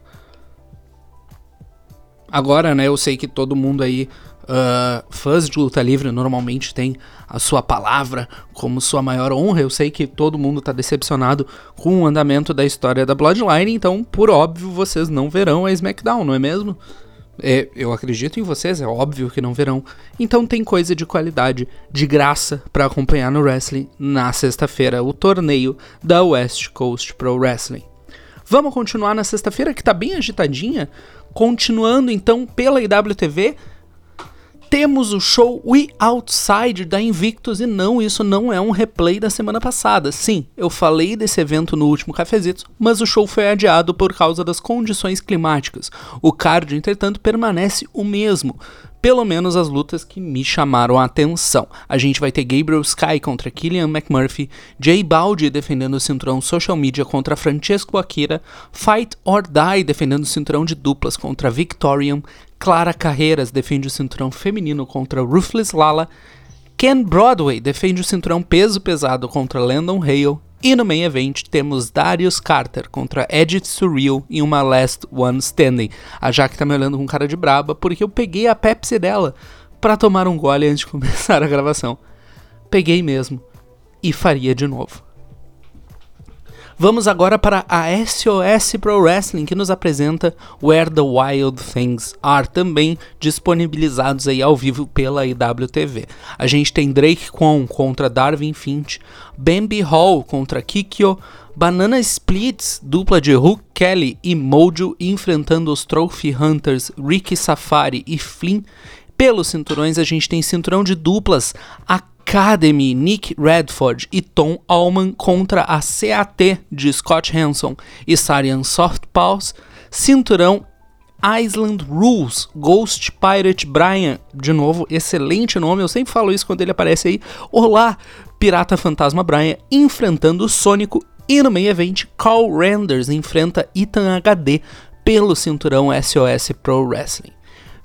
Agora, né, eu sei que todo mundo aí Uh, fãs de luta livre normalmente têm a sua palavra como sua maior honra. Eu sei que todo mundo está decepcionado com o andamento da história da Bloodline, então, por óbvio, vocês não verão a SmackDown, não é mesmo? É, eu acredito em vocês, é óbvio que não verão. Então tem coisa de qualidade, de graça, para acompanhar no wrestling na sexta-feira, o torneio da West Coast Pro Wrestling. Vamos continuar na sexta-feira, que está bem agitadinha. Continuando então pela IWTV, temos o show We Outside da Invictus e não, isso não é um replay da semana passada. Sim, eu falei desse evento no último Cafezito, mas o show foi adiado por causa das condições climáticas. O card, entretanto, permanece o mesmo. Pelo menos as lutas que me chamaram a atenção. A gente vai ter Gabriel Sky contra Killian McMurphy, Jay Baldi defendendo o cinturão Social Media contra Francesco Akira, Fight or Die defendendo o cinturão de duplas contra Victorian, Clara Carreiras defende o cinturão feminino contra Ruthless Lala. Ken Broadway defende o cinturão peso pesado contra Landon Hale. E no main event temos Darius Carter contra Edith Surreal em uma Last One Standing. A Jaque tá me olhando com cara de braba porque eu peguei a Pepsi dela para tomar um gole antes de começar a gravação. Peguei mesmo. E faria de novo. Vamos agora para a SOS Pro Wrestling, que nos apresenta Where the Wild Things Are, também disponibilizados aí ao vivo pela IWTV. A gente tem Drake Kwon contra Darwin Finch, Bambi Hall contra Kikyo, Banana Splits, dupla de Hook Kelly e Mojo, enfrentando os Trophy Hunters Ricky Safari e Flynn. Pelos cinturões, a gente tem cinturão de duplas, a Academy, Nick Redford e Tom Allman contra a CAT de Scott Hanson e Sarian Softpaws, cinturão Island Rules, Ghost Pirate Brian, de novo, excelente nome, eu sempre falo isso quando ele aparece aí. Olá, Pirata Fantasma Brian enfrentando o Sônico e no meio evento Carl Renders enfrenta Ethan HD pelo cinturão SOS Pro Wrestling.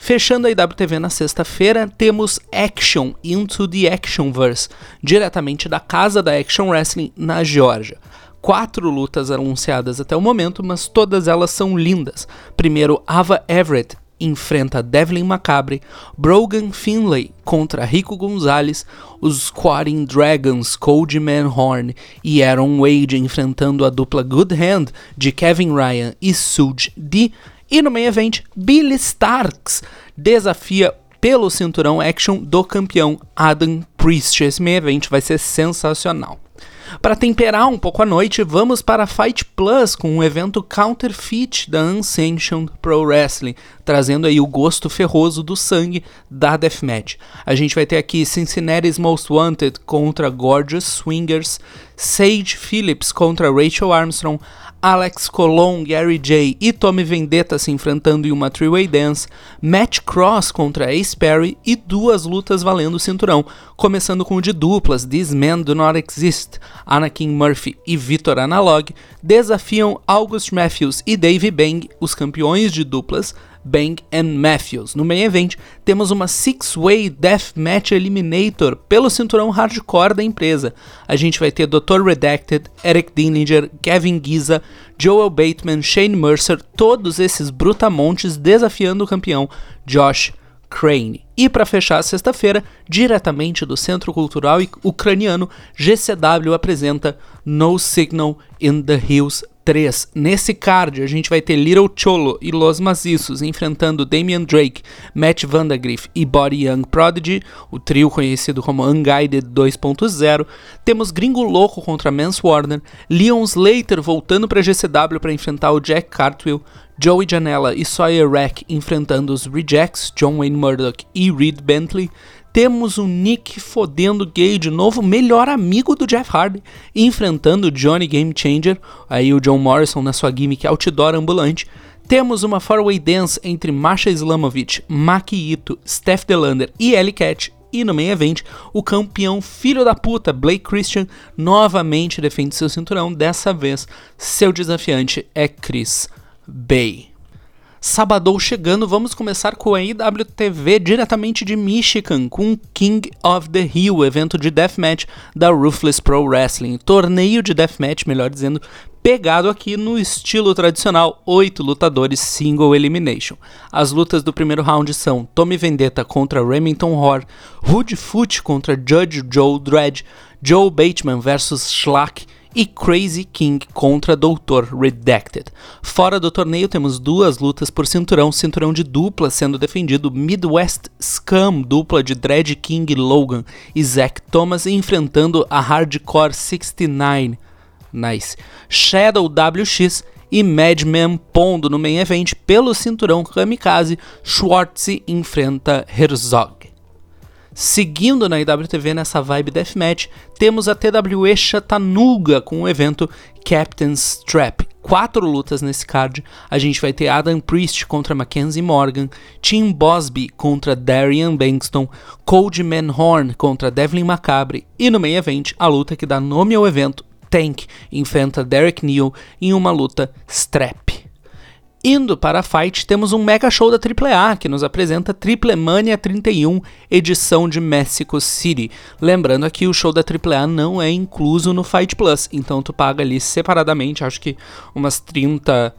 Fechando a IWTV na sexta-feira, temos Action Into the Actionverse, diretamente da casa da Action Wrestling na Geórgia. Quatro lutas anunciadas até o momento, mas todas elas são lindas. Primeiro, Ava Everett enfrenta Devlin Macabre, Brogan Finlay contra Rico Gonzalez, os Squatting Dragons, Cody Manhorn e Aaron Wade enfrentando a dupla Good Hand de Kevin Ryan e Suge D. E no main event, Billy Starks desafia pelo cinturão action do campeão Adam Priest. Esse main event vai ser sensacional. Para temperar um pouco a noite, vamos para Fight Plus com um evento counterfeit da Unsanctioned Pro Wrestling, trazendo aí o gosto ferroso do sangue da Deathmatch. A gente vai ter aqui Cincinnati's Most Wanted contra Gorgeous Swingers, Sage Phillips contra Rachel Armstrong, Alex Colon, Gary J e Tommy Vendetta se enfrentando em uma three-way dance, Matt Cross contra Ace Perry e duas lutas valendo o cinturão, começando com o de duplas This Man Do Not Exist, Anakin Murphy e Victor Analog desafiam August Matthews e Dave Bang, os campeões de duplas, Bang Matthews. No main event, temos uma Six-Way Deathmatch Eliminator pelo cinturão hardcore da empresa. A gente vai ter Dr. Redacted, Eric Dillinger, Kevin Giza, Joel Bateman, Shane Mercer, todos esses brutamontes desafiando o campeão Josh Crane. E para fechar a sexta-feira, diretamente do Centro Cultural Ucraniano, GCW apresenta No Signal in the Hills 3. Nesse card, a gente vai ter Little Cholo e Los Maciços enfrentando Damian Drake, Matt Vandagriff e Body Young Prodigy, o trio conhecido como Unguided 2.0. Temos Gringo Louco contra Mans Warner, Leon Slater voltando para GCW para enfrentar o Jack Cartwheel, Joey Janela e Sawyer Rack enfrentando os Rejects, John Wayne Murdoch e Reed Bentley. Temos o Nick fodendo gay de novo, melhor amigo do Jeff Hardy, enfrentando o Johnny Game Changer, aí o John Morrison na sua gimmick outdoor ambulante. Temos uma four-way dance entre Masha Islamovic, Maki Ito, Steph Delander e Ellie Cat. E no main event, o campeão filho da puta, Blake Christian, novamente defende seu cinturão. Dessa vez, seu desafiante é Chris Bay. Sabadão chegando, vamos começar com a IWTV diretamente de Michigan, com King of the Hill, evento de deathmatch da Ruthless Pro Wrestling. Torneio de deathmatch, melhor dizendo, pegado aqui no estilo tradicional, oito lutadores single elimination. As lutas do primeiro round são Tommy Vendetta contra Remington Hoare, Hood Foot contra Judge Joe Dredd, Joe Bateman versus Schlack e Crazy King contra Doutor Redacted. Fora do torneio temos duas lutas por cinturão, cinturão de dupla sendo defendido Midwest Scum, dupla de Dread King Logan e Zack Thomas enfrentando a Hardcore 69. Nice. Shadow WX e Madman Pondo no main event pelo cinturão Kamikaze, Schwartz enfrenta Herzog. Seguindo na IWTV nessa vibe deathmatch, temos a TWE Chattanooga com o evento Captain's Trap. Quatro lutas nesse card. A gente vai ter Adam Priest contra Mackenzie Morgan, Tim Bosby contra Darian Bankston, Cold Manhorn contra Devlin Macabre e no main event a luta que dá nome ao evento, Tank enfrenta Derek Neal em uma luta strap. Indo para a Fight, temos um mega show da AAA que nos apresenta Triple Mania 31, edição de Mexico City. Lembrando aqui, o show da AAA não é incluso no Fight Plus, então tu paga ali separadamente, acho que umas 30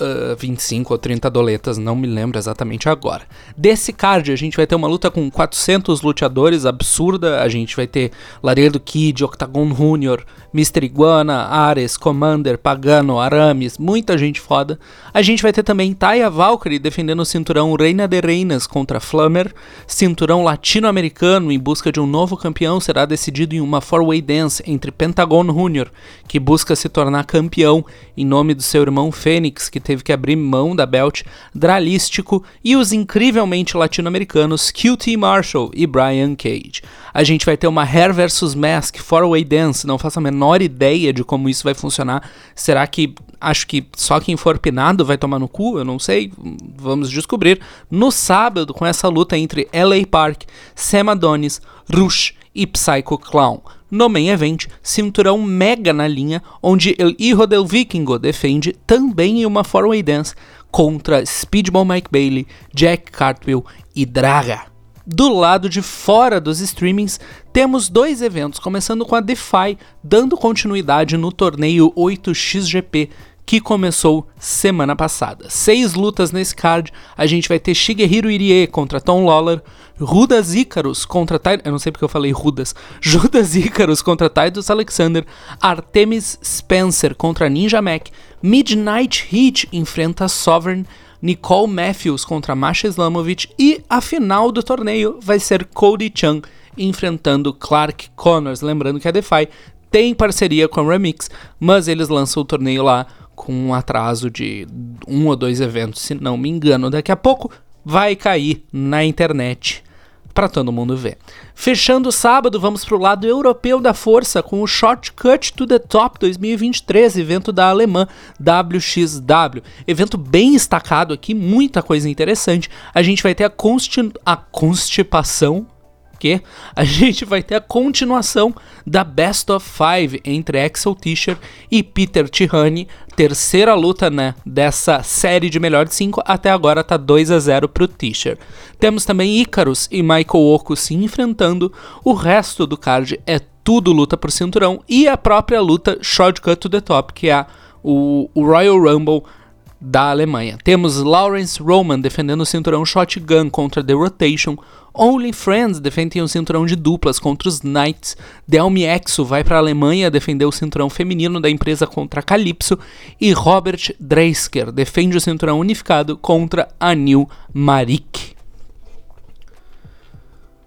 uh, 25 ou 30 doletas, não me lembro exatamente agora. Desse card, a gente vai ter uma luta com 400 luteadores, absurda. A gente vai ter Laredo Kid, Octagon Junior, Mr. Iguana, Ares, Commander, Pagano, Aramis, muita gente foda. A gente vai ter também Taya Valkyrie defendendo o cinturão Reina de Reinas contra Flammer. Cinturão latino-americano em busca de um novo campeão será decidido em uma four-way dance entre Pentagon Junior, que busca se tornar campeão em nome do seu irmão Fênix, que teve que abrir mão da belt, Dralístico e os incrivelmente latino-americanos QT Marshall e Brian Cage. A gente vai ter uma Hair vs Mask Four Way Dance, não faço a menor ideia de como isso vai funcionar. Será que acho que só quem for pinado vai tomar no cu? Eu não sei, vamos descobrir. No sábado, com essa luta entre LA Park, Sam Adonis, Rush e Psycho Clown. No main event, cinturão mega na linha, onde El Hijo del Vikingo defende também em uma four-way dance contra Speedball Mike Bailey, Jack Cartwheel e Draga. Do lado de fora dos streamings, temos dois eventos, começando com a DeFi, dando continuidade no torneio 8xGP, que começou semana passada. Seis lutas nesse card. A gente vai ter Shigehiro Irie contra Tom Lawler, Rudas Icarus contra Ty... Eu não sei porque eu falei Rudas. Judas Icarus contra Titus Alexander, Artemis Spencer contra Ninja Mac, Midnight Heat enfrenta Sovereign, Nicole Matthews contra Masha Islamovic e a final do torneio vai ser Cody Chung enfrentando Clark Connors. Lembrando que a DeFi tem parceria com a Remix, mas eles lançam o torneio lá com um atraso de um ou dois eventos, se não me engano. Daqui a pouco vai cair na internet para todo mundo ver. Fechando o sábado, vamos para o lado europeu da força com o Shortcut to the Top 2023, evento da alemã WXW. Evento bem destacado aqui, muita coisa interessante. A gente vai ter a, consti a constipação porque a gente vai ter a continuação da Best of Five entre Axel Tischer e Peter Tihani, terceira luta né, dessa série de melhor de 5, até agora tá 2 a 0 pro Tischer. Temos também Icarus e Michael Oko se enfrentando, o resto do card é tudo luta por cinturão e a própria luta Shortcut to the Top, que é o Royal Rumble da Alemanha. Temos Lawrence Roman defendendo o cinturão Shotgun contra The Rotation, Only Friends defendem o cinturão de duplas contra os Knights. Delmi Exo vai para a Alemanha defender o cinturão feminino da empresa contra Calypso. E Robert Dreisker defende o cinturão unificado contra a New Marik.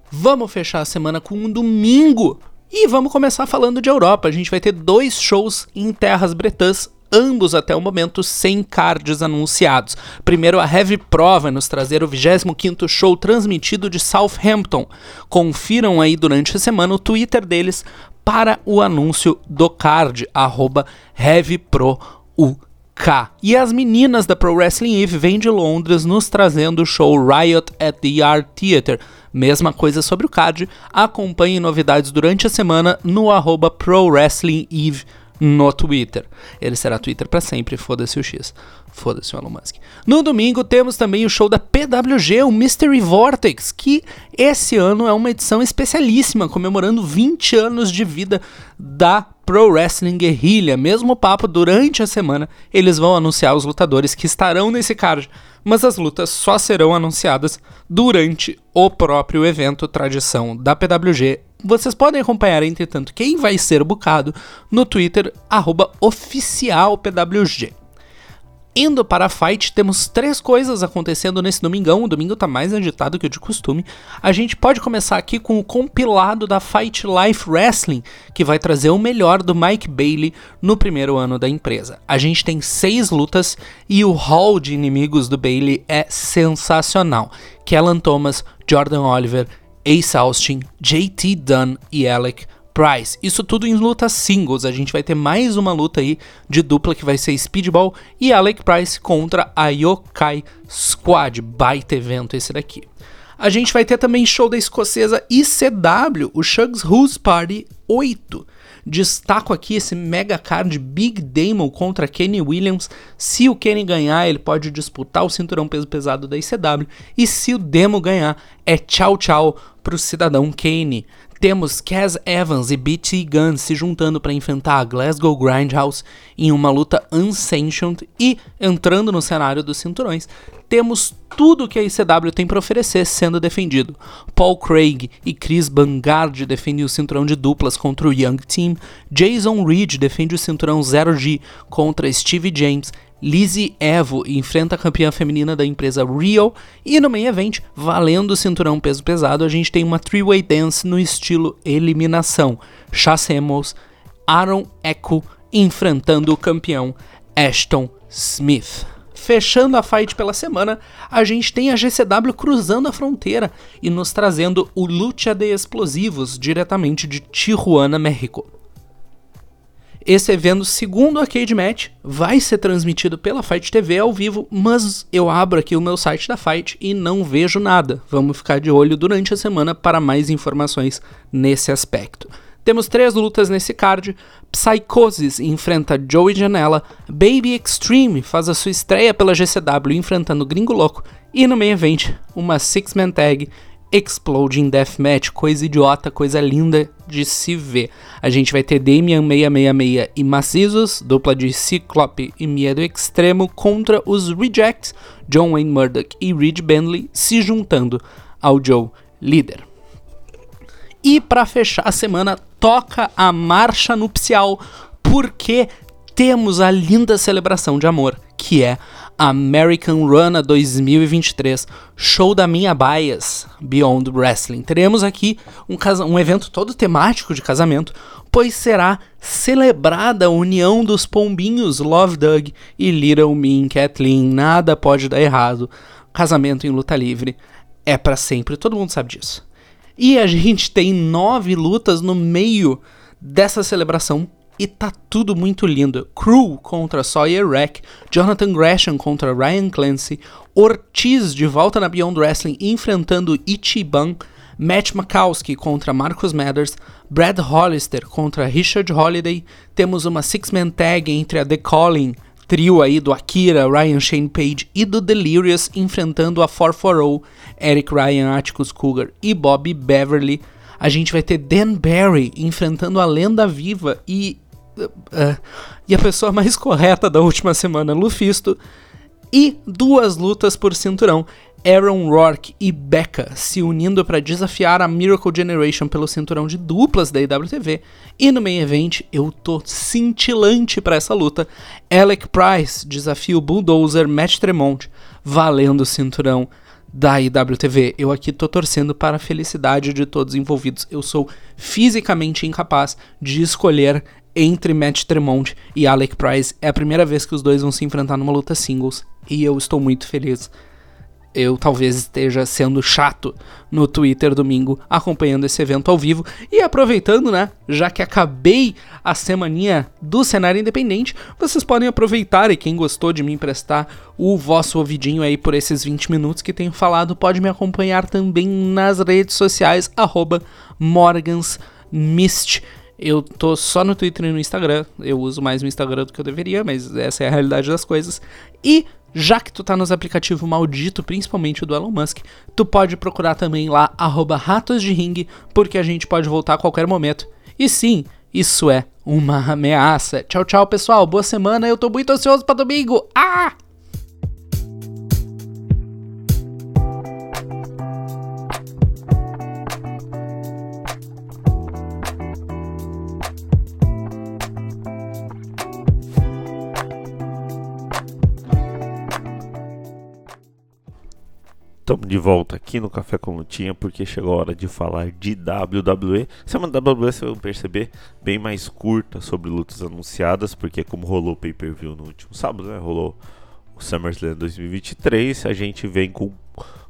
Vamos fechar a semana com um domingo. E vamos começar falando de Europa. A gente vai ter dois shows em terras bretãs ambos até o momento sem cards anunciados. Primeiro, a Heavy Pro vai nos trazer o 25º show transmitido de Southampton. Confiram aí durante a semana o Twitter deles para o anúncio do card, arroba HeavyProUK. E as meninas da Pro Wrestling Eve vêm de Londres nos trazendo o show Riot at the Art Theatre. Mesma coisa sobre o card, acompanhe novidades durante a semana no arroba Pro Wrestling Eve no Twitter. Ele será Twitter para sempre, foda-se o X. Foda-se o Elon Musk. No domingo temos também o show da PWG, o Mystery Vortex, que esse ano é uma edição especialíssima, comemorando 20 anos de vida da Pro Wrestling Guerrilha. Mesmo papo, durante a semana eles vão anunciar os lutadores que estarão nesse card, mas as lutas só serão anunciadas durante o próprio evento tradição da PWG vocês podem acompanhar, entretanto, quem vai ser bucado no Twitter, oficialpwg. Indo para a fight, temos três coisas acontecendo nesse domingão. O domingo tá mais agitado que o de costume. A gente pode começar aqui com o compilado da Fight Life Wrestling, que vai trazer o melhor do Mike Bailey no primeiro ano da empresa. A gente tem seis lutas e o hall de inimigos do Bailey é sensacional. Kellan Thomas, Jordan Oliver, Ace Austin, JT Dunn e Alec Price. Isso tudo em lutas singles. A gente vai ter mais uma luta aí de dupla que vai ser Speedball e Alec Price contra a Yokai Squad. Baita evento esse daqui. A gente vai ter também show da escocesa ICW, o Shugs Who's Party 8. Destaco aqui esse mega card Big Damon contra Kenny Williams. Se o Kenny ganhar, ele pode disputar o cinturão peso pesado da ICW. E se o Demo ganhar, é tchau tchau pro cidadão Kane. Temos Kaz Evans e BT Gunn se juntando para enfrentar a Glasgow Grindhouse em uma luta unsanctioned e entrando no cenário dos cinturões. Temos tudo que a ICW tem para oferecer sendo defendido. Paul Craig e Chris Bangard defendem o cinturão de duplas contra o Young Team. Jason Reed defende o cinturão 0G contra Steve James Lizzie Evo enfrenta a campeã feminina da empresa Rio. E no main event, valendo o cinturão peso pesado, a gente tem uma three-way dance no estilo eliminação. Chas Aaron Echo enfrentando o campeão Ashton Smith. fechando a fight pela semana, a gente tem a GCW cruzando a fronteira e nos trazendo o Lucha de Explosivos diretamente de Tijuana, México. Esse evento, segundo a Cage Match, vai ser transmitido pela Fight TV ao vivo, mas eu abro aqui o meu site da Fight e não vejo nada. Vamos ficar de olho durante a semana para mais informações nesse aspecto. Temos três lutas nesse card. Psychosis enfrenta Joey Janela. Baby Extreme faz a sua estreia pela GCW enfrentando Gringo Louco. E no main event, uma six-man tag Exploding Deathmatch, coisa idiota, coisa linda de se ver. A gente vai ter Damian 666 e Macizos, dupla de Ciclope e Medo Extremo contra os Rejects, John Wayne Murdoch e Reed Bentley se juntando ao Joe líder. E para fechar a semana, toca a marcha nupcial, porque temos a linda celebração de amor, que é American Run 2023, show da minha bias Beyond Wrestling. Teremos aqui um, um evento todo temático de casamento, pois será celebrada a união dos pombinhos Love Doug e Little Mean Kathleen. Nada pode dar errado. Casamento em luta livre é para sempre, todo mundo sabe disso. E a gente tem nove lutas no meio dessa celebração e tá tudo muito lindo. Crew contra Sawyer Rack, Jonathan Gresham contra Ryan Clancy, Ortiz de volta na Beyond Wrestling enfrentando Ichiban, Matt Makowski contra Marcus Mathers, Brad Hollister contra Richard Holiday, temos uma six-man tag entre a The Calling, trio aí do Akira, Ryan Shane Page e do Delirious enfrentando a 440, Eric Ryan, Atticus Cougar e Bobby Beverly. A gente vai ter Dan Barry enfrentando a lenda viva e Uh, e a pessoa mais correta da última semana, Lufisto. E duas lutas por cinturão. Aaron Rourke e Becca se unindo para desafiar a Miracle Generation pelo cinturão de duplas da IWTV. E no main event, eu tô cintilante para essa luta. Alec Price desafia o Bulldozer Matt Tremont, valendo o cinturão da IWTV. Eu aqui tô torcendo para a felicidade de todos envolvidos. Eu sou fisicamente incapaz de escolher entre Matt Tremont e Alec Price. É a primeira vez que os dois vão se enfrentar numa luta singles e eu estou muito feliz. Eu talvez esteja sendo chato no Twitter domingo acompanhando esse evento ao vivo e aproveitando, né? Já que acabei a semaninha do cenário independente, vocês podem aproveitar e quem gostou de me emprestar o vosso ouvidinho aí por esses 20 minutos que tenho falado, pode me acompanhar também nas redes sociais, morgansmist. Eu tô só no Twitter e no Instagram. Eu uso mais o Instagram do que eu deveria, mas essa é a realidade das coisas. E já que tu tá nos aplicativos maldito, principalmente o do Elon Musk, tu pode procurar também lá ratos de ring, porque a gente pode voltar a qualquer momento. E sim, isso é uma ameaça. Tchau, tchau, pessoal. Boa semana. Eu tô muito ansioso para domingo. Ah! Estamos de volta aqui no Café com Lutinha porque chegou a hora de falar de WWE. Semana WWE, você vai perceber, bem mais curta sobre lutas anunciadas, porque como rolou o pay-per-view no último sábado, né, rolou o SummerSlam 2023, a gente vem com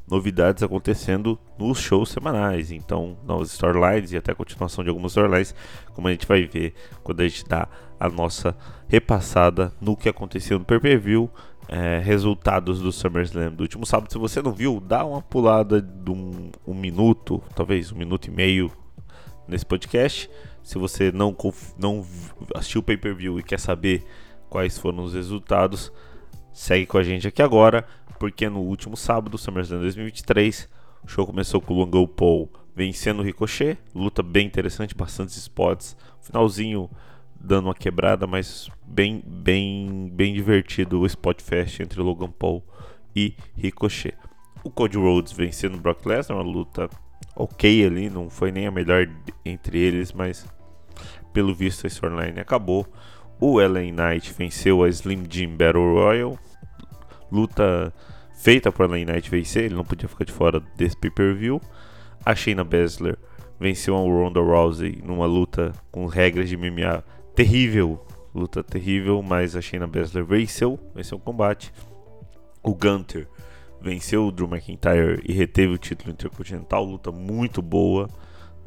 novidades acontecendo nos shows semanais. Então, novas storylines e até continuação de algumas storylines, como a gente vai ver quando a gente dá a nossa repassada no que aconteceu no pay-per-view é, resultados do SummerSlam do último sábado. Se você não viu, dá uma pulada de um, um minuto, talvez um minuto e meio nesse podcast. Se você não, não assistiu o pay-per-view e quer saber quais foram os resultados, segue com a gente aqui agora, porque no último sábado, SummerSlam 2023, o show começou com o Longo Paul vencendo o Ricochet, luta bem interessante, bastantes spots, finalzinho dando uma quebrada, mas bem, bem, bem divertido o Spot Fest entre Logan Paul e Ricochet. O Cody Rhodes vencendo Brock Lesnar, uma luta ok ali, não foi nem a melhor entre eles, mas pelo visto a storyline acabou. O LA Knight venceu a Slim Jim Battle Royal, luta feita para LA Knight vencer, ele não podia ficar de fora desse pay-per-view. A Shayna Baszler venceu a Ronda Rousey numa luta com regras de MMA terrível, luta terrível, mas a Shayna Baszler venceu, venceu o combate. o Gunter venceu o Drew McIntyre e reteve o título intercontinental. Luta muito boa.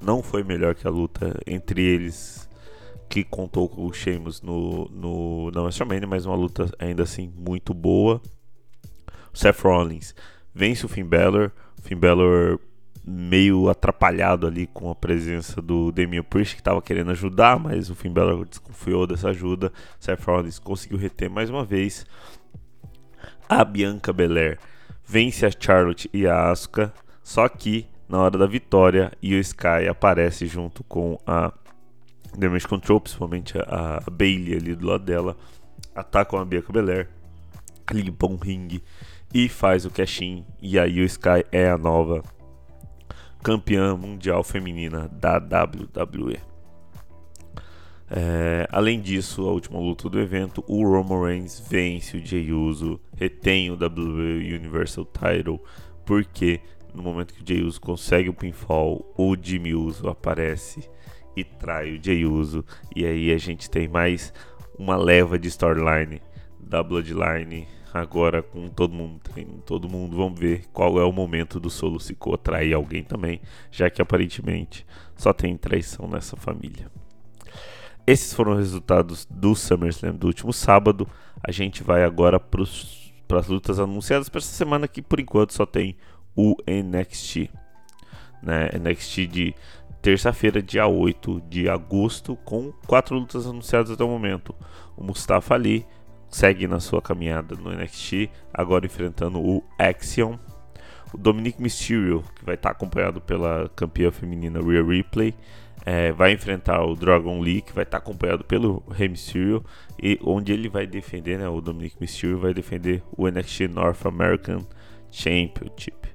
Não foi melhor que a luta entre eles, que contou com o Sheamus no, no, na WrestleMania, mas uma luta ainda assim muito boa. O Seth Rollins vence o Finn Balor. O Finn Balor meio atrapalhado ali com a presença do Damian Priest que estava querendo ajudar, mas o Finn Balor desconfiou dessa ajuda. Seth Rollins conseguiu reter mais uma vez. A Bianca Belair vence a Charlotte e a Asuka, só que na hora da vitória, Io Sky aparece junto com a Damage Control, principalmente a, Bailey ali do lado dela, atacam a Bianca Belair, limpam o ringue e faz o cash-in, e a Io Sky é a nova campeã mundial feminina da WWE. É, além disso, a última luta do evento, o Roman Reigns vence o Jey Uso, retém o WWE Universal Title, porque no momento que o Jey Uso consegue o pinfall, o Jimmy Uso aparece e trai o Jey Uso, e aí a gente tem mais uma leva de storyline da Bloodline agora com todo mundo todo mundo vamos ver qual é o momento do Solo Sikoa trair alguém também, já que aparentemente só tem traição nessa família. Esses foram os resultados do SummerSlam do último sábado. A gente vai agora para as lutas anunciadas para essa semana que por enquanto só tem o NXT. Né? NXT de terça-feira, dia 8 de agosto, com quatro lutas anunciadas até o momento. O Mustafa Ali segue na sua caminhada no NXT, agora enfrentando o Axiom. O Dominic Mysterio, que vai estar acompanhado pela campeã feminina Rhea Ripley, é, vai enfrentar o Dragon Lee, que vai estar acompanhado pelo Rey Mysterio, e onde ele vai defender, né, o Dominic Mysterio vai defender o NXT North American Championship.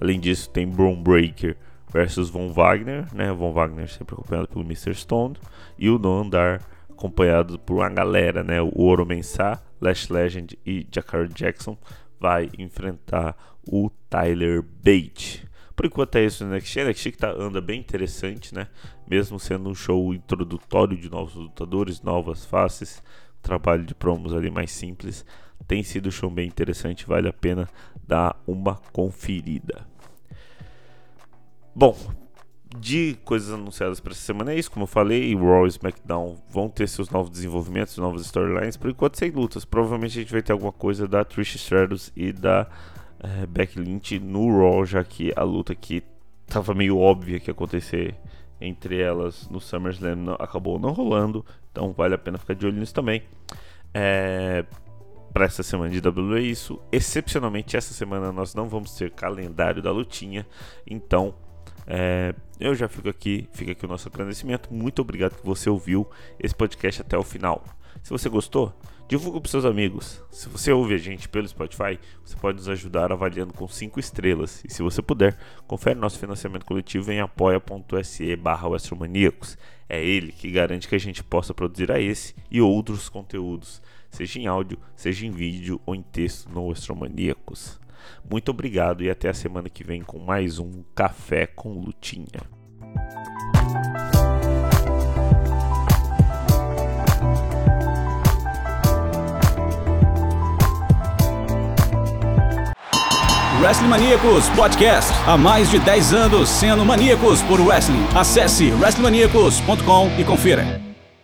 Além disso, tem Braun Breaker versus Von Wagner, né, Von Wagner sempre acompanhado pelo Mr. Stone, e o No Andar acompanhado por uma galera, né, o Oro Mensah, Lash Legend e Jakar Jackson, vai enfrentar o Tyler Bate. Por enquanto é isso no NXT. O NXT que tá, anda bem interessante, né? Mesmo sendo um show introdutório de novos lutadores, novas faces, trabalho de promos ali mais simples. Tem sido um show bem interessante, vale a pena dar uma conferida. Bom, de coisas anunciadas para essa semana é isso, como eu falei, Raw e SmackDown vão ter seus novos desenvolvimentos, novas storylines, por enquanto sem lutas. Provavelmente a gente vai ter alguma coisa da Trish Stratus e da é, Becky Lynch no Raw, já que a luta aqui tava meio óbvia que ia acontecer entre elas no SummerSlam não, acabou não rolando, então vale a pena ficar de olho nisso também. É, para essa semana de WWE é isso. Excepcionalmente essa semana nós não vamos ter calendário da lutinha, então é, eu já fico aqui, fica aqui o nosso agradecimento. Muito obrigado que você ouviu esse podcast até o final. Se você gostou, divulga para seus amigos. Se você ouve a gente pelo Spotify, você pode nos ajudar avaliando com 5 estrelas. E se você puder, confere nosso financiamento coletivo em apoia.se barra É ele que garante que a gente possa produzir a esse e outros conteúdos, seja em áudio, seja em vídeo ou em texto no Astromaníacos. Muito obrigado e até a semana que vem com mais um Café com Lutinha. Wrestling Maníacos Podcast. Há mais de 10 anos sendo maníacos por wrestling. Acesse wrestlingmaníacos.com e confira.